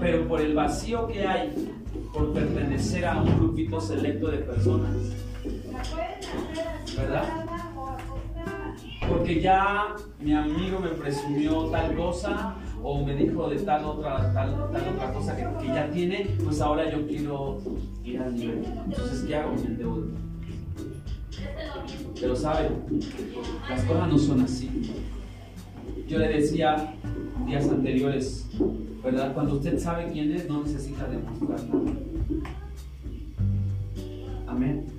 Pero por el vacío que hay, por pertenecer a un grupito selecto de personas, ¿verdad? Porque ya mi amigo me presumió tal cosa o me dijo de tal otra, tal, otra cosa que, que, ya tiene, pues ahora yo quiero ir al nivel. Entonces, ¿qué hago? Me endeudo. Pero saben, las cosas no son así. Yo le decía días anteriores, ¿verdad? Cuando usted sabe quién es, no necesita demostrar nada. Amén.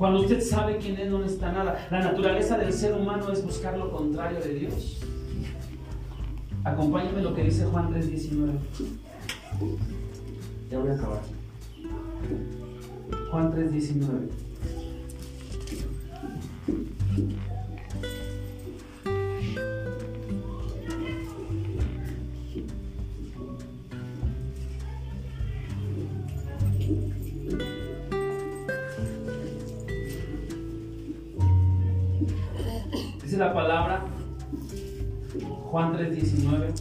Cuando usted sabe quién es, no necesita nada. La naturaleza del ser humano es buscar lo contrario de Dios. Acompáñame lo que dice Juan 3:19. Ya voy a acabar. Juan 3:19. Juan 3:19.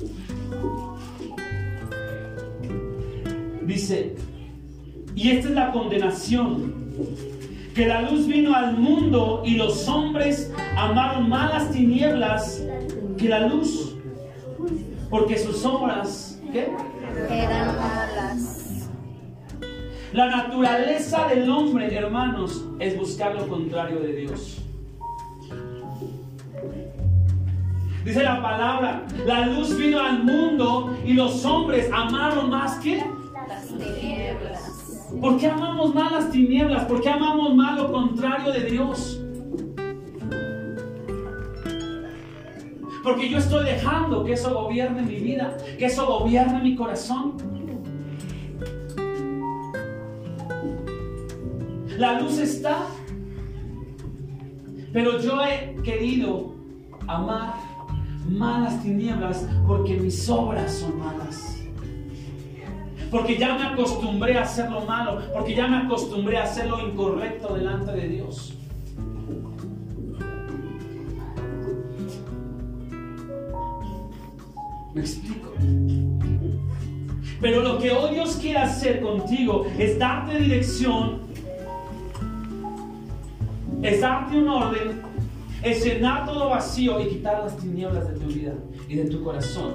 Dice, y esta es la condenación, que la luz vino al mundo y los hombres amaron más las tinieblas que la luz, porque sus obras eran malas. La naturaleza del hombre, hermanos, es buscar lo contrario de Dios. Dice la palabra, la luz vino al mundo y los hombres amaron más que las tinieblas. ¿Por qué amamos más las tinieblas? ¿Por qué amamos más lo contrario de Dios? Porque yo estoy dejando que eso gobierne mi vida, que eso gobierne mi corazón. La luz está, pero yo he querido amar malas tinieblas porque mis obras son malas. Porque ya me acostumbré a hacer lo malo, porque ya me acostumbré a hacer lo incorrecto delante de Dios. ¿Me explico? Pero lo que hoy Dios quiere hacer contigo es darte dirección, es darte un orden, es llenar todo vacío y quitar las tinieblas de tu vida y de tu corazón.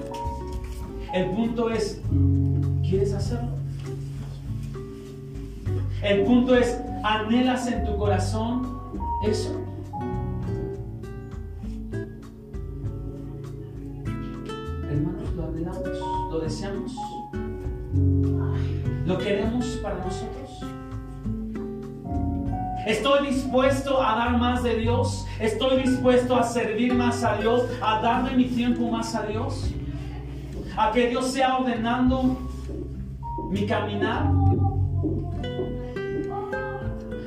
El punto es, ¿quieres hacerlo? El punto es, ¿anhelas en tu corazón eso? Hermanos, lo anhelamos, lo deseamos, lo queremos para nosotros. Estoy dispuesto a dar más de Dios. Estoy dispuesto a servir más a Dios, a darle mi tiempo más a Dios. A que Dios sea ordenando mi caminar.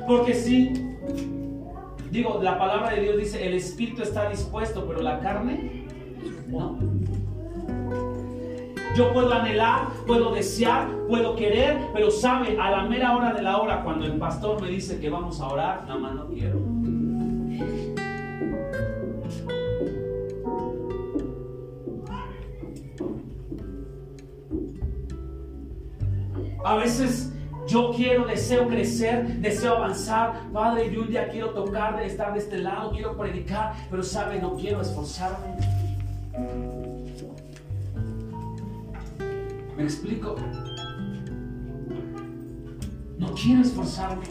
Porque si, digo, la palabra de Dios dice, el espíritu está dispuesto, pero la carne no. Yo puedo anhelar, puedo desear, puedo querer, pero sabe, a la mera hora de la hora, cuando el pastor me dice que vamos a orar, nada más no quiero. A veces yo quiero, deseo crecer, deseo avanzar. Padre, yo un día quiero tocar, estar de este lado, quiero predicar, pero sabe, no quiero esforzarme. ¿Me explico? No quiero esforzarme.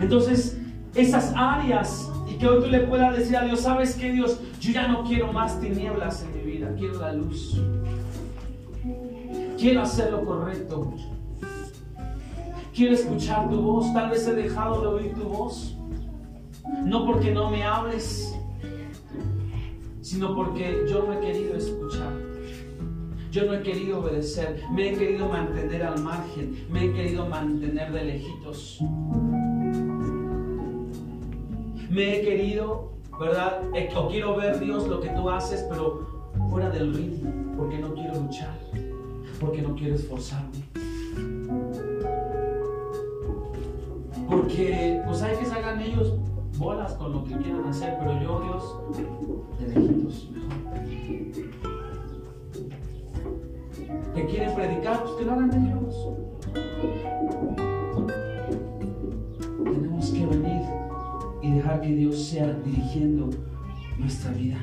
Entonces, esas áreas y que hoy tú le puedas decir a Dios, ¿sabes qué Dios? Yo ya no quiero más tinieblas en mi vida, quiero la luz. Quiero hacer lo correcto. Quiero escuchar tu voz. Tal vez he dejado de oír tu voz. No porque no me hables, sino porque yo no he querido escuchar. Yo no he querido obedecer, me he querido mantener al margen, me he querido mantener de lejitos. Me he querido, ¿verdad? O quiero ver Dios lo que tú haces, pero fuera del ritmo, porque no quiero luchar, porque no quiero esforzarme. Porque pues hay que salgan ellos bolas con lo que quieran hacer, pero yo Dios de lejitos mejor que quieren predicar, pues que lo hagan ellos. Tenemos que venir y dejar que Dios sea dirigiendo nuestra vida.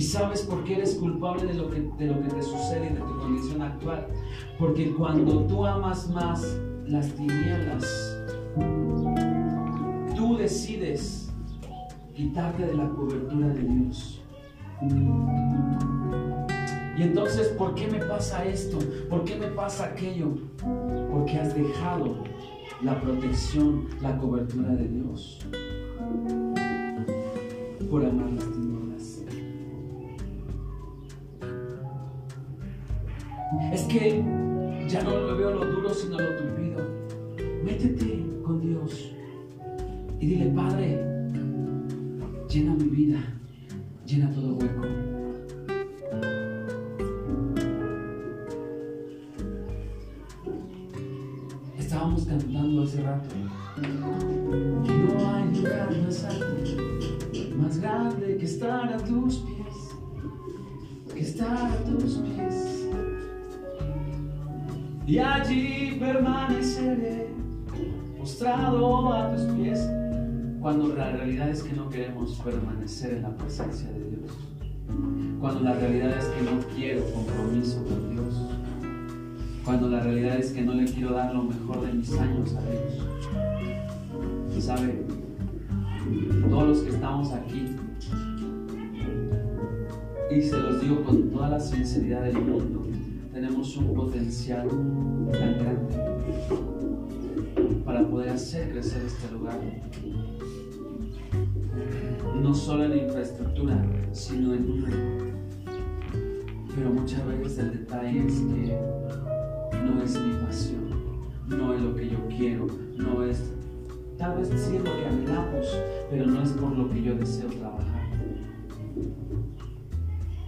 ¿Y sabes por qué eres culpable de lo, que, de lo que te sucede y de tu condición actual? Porque cuando tú amas más las tinieblas, tú decides quitarte de la cobertura de Dios. Y entonces, ¿por qué me pasa esto? ¿Por qué me pasa aquello? Porque has dejado la protección, la cobertura de Dios. Por amar las Es que ya no lo veo lo duro, sino lo tupido. Métete con Dios y dile, Padre, llena mi vida llena todo hueco. Estábamos cantando hace rato no hay lugar más alto, más grande que estar a tus pies, que estar a tus pies. Y allí permaneceré postrado a tus pies cuando la realidad es que no queremos permanecer en la presencia de Dios. Cuando la realidad es que no quiero compromiso con Dios. Cuando la realidad es que no le quiero dar lo mejor de mis años a Dios. ¿Sabe? Todos los que estamos aquí, y se los digo con toda la sinceridad del mundo, tenemos un potencial tan grande para poder hacer crecer este lugar no solo en infraestructura, sino en una. Pero muchas veces el detalle es que no es mi pasión, no es lo que yo quiero, no es, tal vez sí es lo que anhelamos, pero no es por lo que yo deseo trabajar.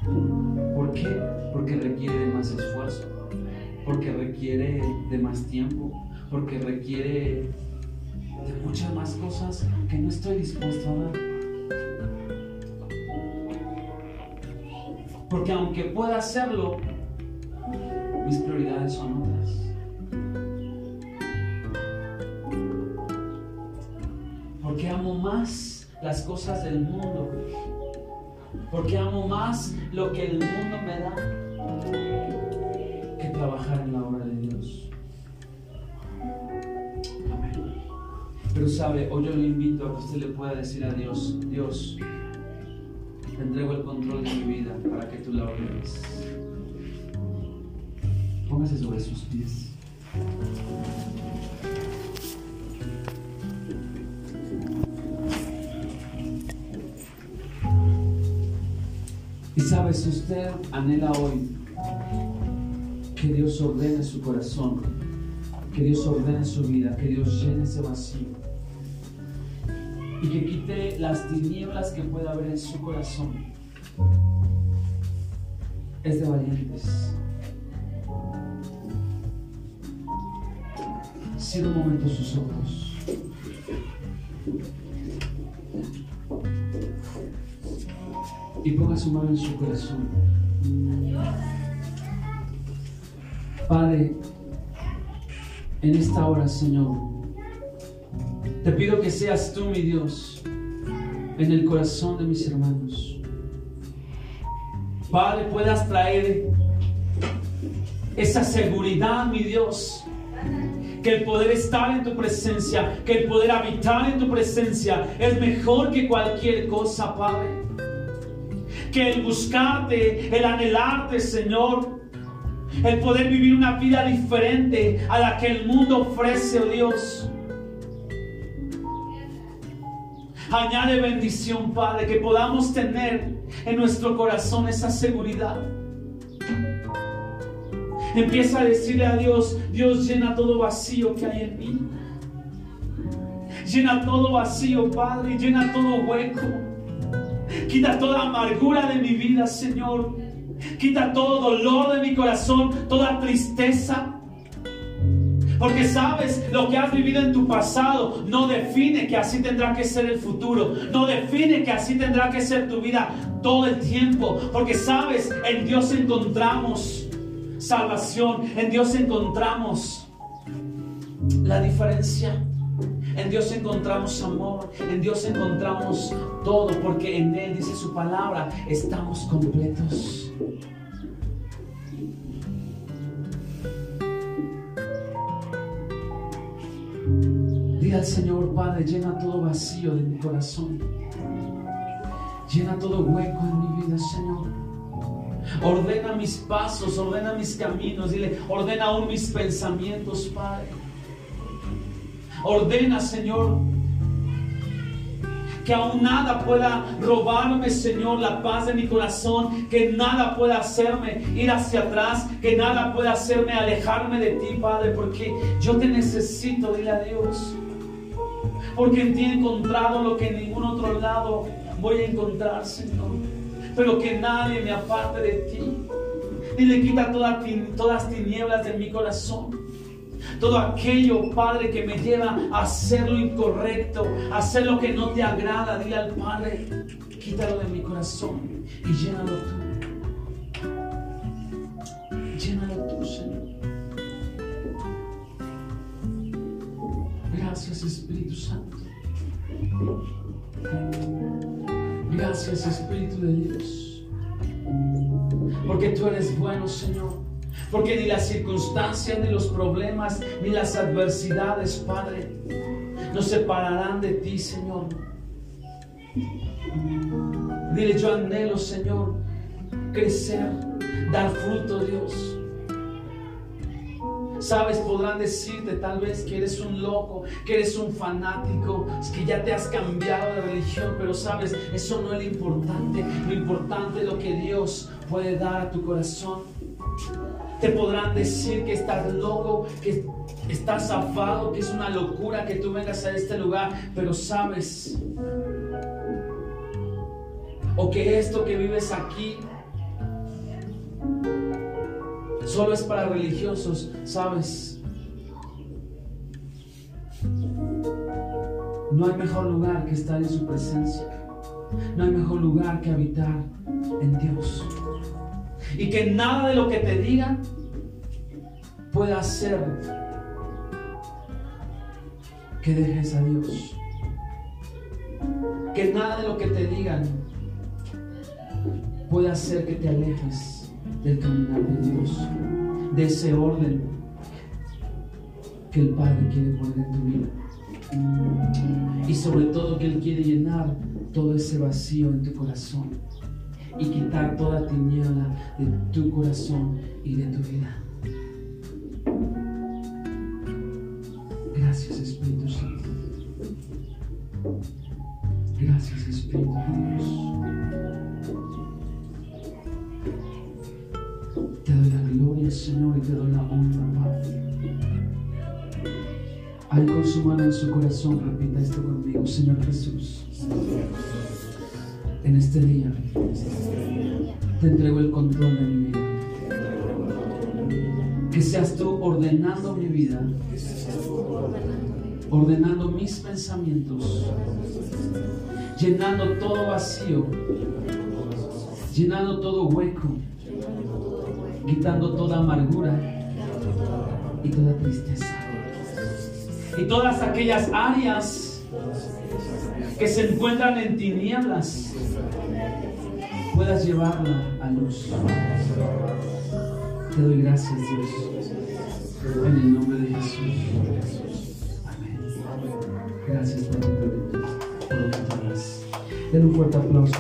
¿Por qué? Porque requiere de más esfuerzo, porque requiere de más tiempo, porque requiere de muchas más cosas que no estoy dispuesto a dar. Porque aunque pueda hacerlo, mis prioridades son otras. Porque amo más las cosas del mundo. Porque amo más lo que el mundo me da que trabajar en la obra de Dios. Amén. Pero sabe, hoy yo le invito a que usted le pueda decir a Dios, Dios, te entrego el control de mi vida para que tú la ordenes. Póngase sobre sus pies. Y sabe, si usted anhela hoy que Dios ordene su corazón, que Dios ordene su vida, que Dios llene ese vacío y que quite las tinieblas que pueda haber en su corazón, es de valientes. Cierra un momento sus ojos. Y ponga su mano en su corazón. Padre, en esta hora, Señor, te pido que seas tú, mi Dios, en el corazón de mis hermanos. Padre, puedas traer esa seguridad, mi Dios, que el poder estar en tu presencia, que el poder habitar en tu presencia es mejor que cualquier cosa, Padre. Que el buscarte, el anhelarte, Señor, el poder vivir una vida diferente a la que el mundo ofrece, oh Dios. Añade bendición, Padre, que podamos tener en nuestro corazón esa seguridad. Empieza a decirle a Dios, Dios llena todo vacío que hay en mí. Llena todo vacío, Padre, llena todo hueco. Quita toda amargura de mi vida, Señor. Quita todo dolor de mi corazón, toda tristeza. Porque sabes, lo que has vivido en tu pasado no define que así tendrá que ser el futuro. No define que así tendrá que ser tu vida todo el tiempo. Porque sabes, en Dios encontramos salvación. En Dios encontramos la diferencia. En Dios encontramos amor, en Dios encontramos todo, porque en Él, dice su palabra, estamos completos. Dile al Señor, Padre, llena todo vacío de mi corazón. Llena todo hueco en mi vida, Señor. Ordena mis pasos, ordena mis caminos. Dile, ordena aún mis pensamientos, Padre. Ordena, Señor, que aún nada pueda robarme, Señor, la paz de mi corazón, que nada pueda hacerme ir hacia atrás, que nada pueda hacerme alejarme de ti, Padre, porque yo te necesito, dile a Dios. Porque en ti he encontrado lo que en ningún otro lado voy a encontrar, Señor. Pero que nadie me aparte de ti. Dile, quita todas, todas tinieblas de mi corazón. Todo aquello, Padre, que me lleva a hacer lo incorrecto, a hacer lo que no te agrada, dile al Padre, quítalo de mi corazón y llénalo tú. Llénalo tú, Señor. Gracias, Espíritu Santo. Gracias, Espíritu de Dios. Porque tú eres bueno, Señor. Porque ni las circunstancias, ni los problemas, ni las adversidades, Padre, nos separarán de ti, Señor. Dile, yo anhelo, Señor, crecer, dar fruto, Dios. Sabes, podrán decirte tal vez que eres un loco, que eres un fanático, que ya te has cambiado de religión, pero sabes, eso no es lo importante. Lo importante es lo que Dios puede dar a tu corazón. Te podrán decir que estás loco, que estás zafado, que es una locura que tú vengas a este lugar, pero sabes, o que esto que vives aquí solo es para religiosos, sabes. No hay mejor lugar que estar en su presencia. No hay mejor lugar que habitar en Dios. Y que nada de lo que te digan pueda hacer que dejes a Dios. Que nada de lo que te digan pueda hacer que te alejes del caminar de Dios, de ese orden que el Padre quiere poner en tu vida. Y sobre todo que Él quiere llenar todo ese vacío en tu corazón y quitar toda tiniebla de tu corazón y de tu vida. Gracias Espíritu Santo. Gracias Espíritu de Dios. Te doy la gloria Señor y te doy la honra Padre. Ahí con su mano en su corazón, repita esto conmigo, Señor Jesús. En este día te entrego el control de mi. Que seas tú ordenando mi vida, ordenando mis pensamientos, llenando todo vacío, llenando todo hueco, quitando toda amargura y toda tristeza y todas aquellas áreas que se encuentran en tinieblas puedas llevarla a luz. Te doy gracias, Dios, en el nombre de Jesús. Amén. Gracias, por por lo que Denle un fuerte aplauso.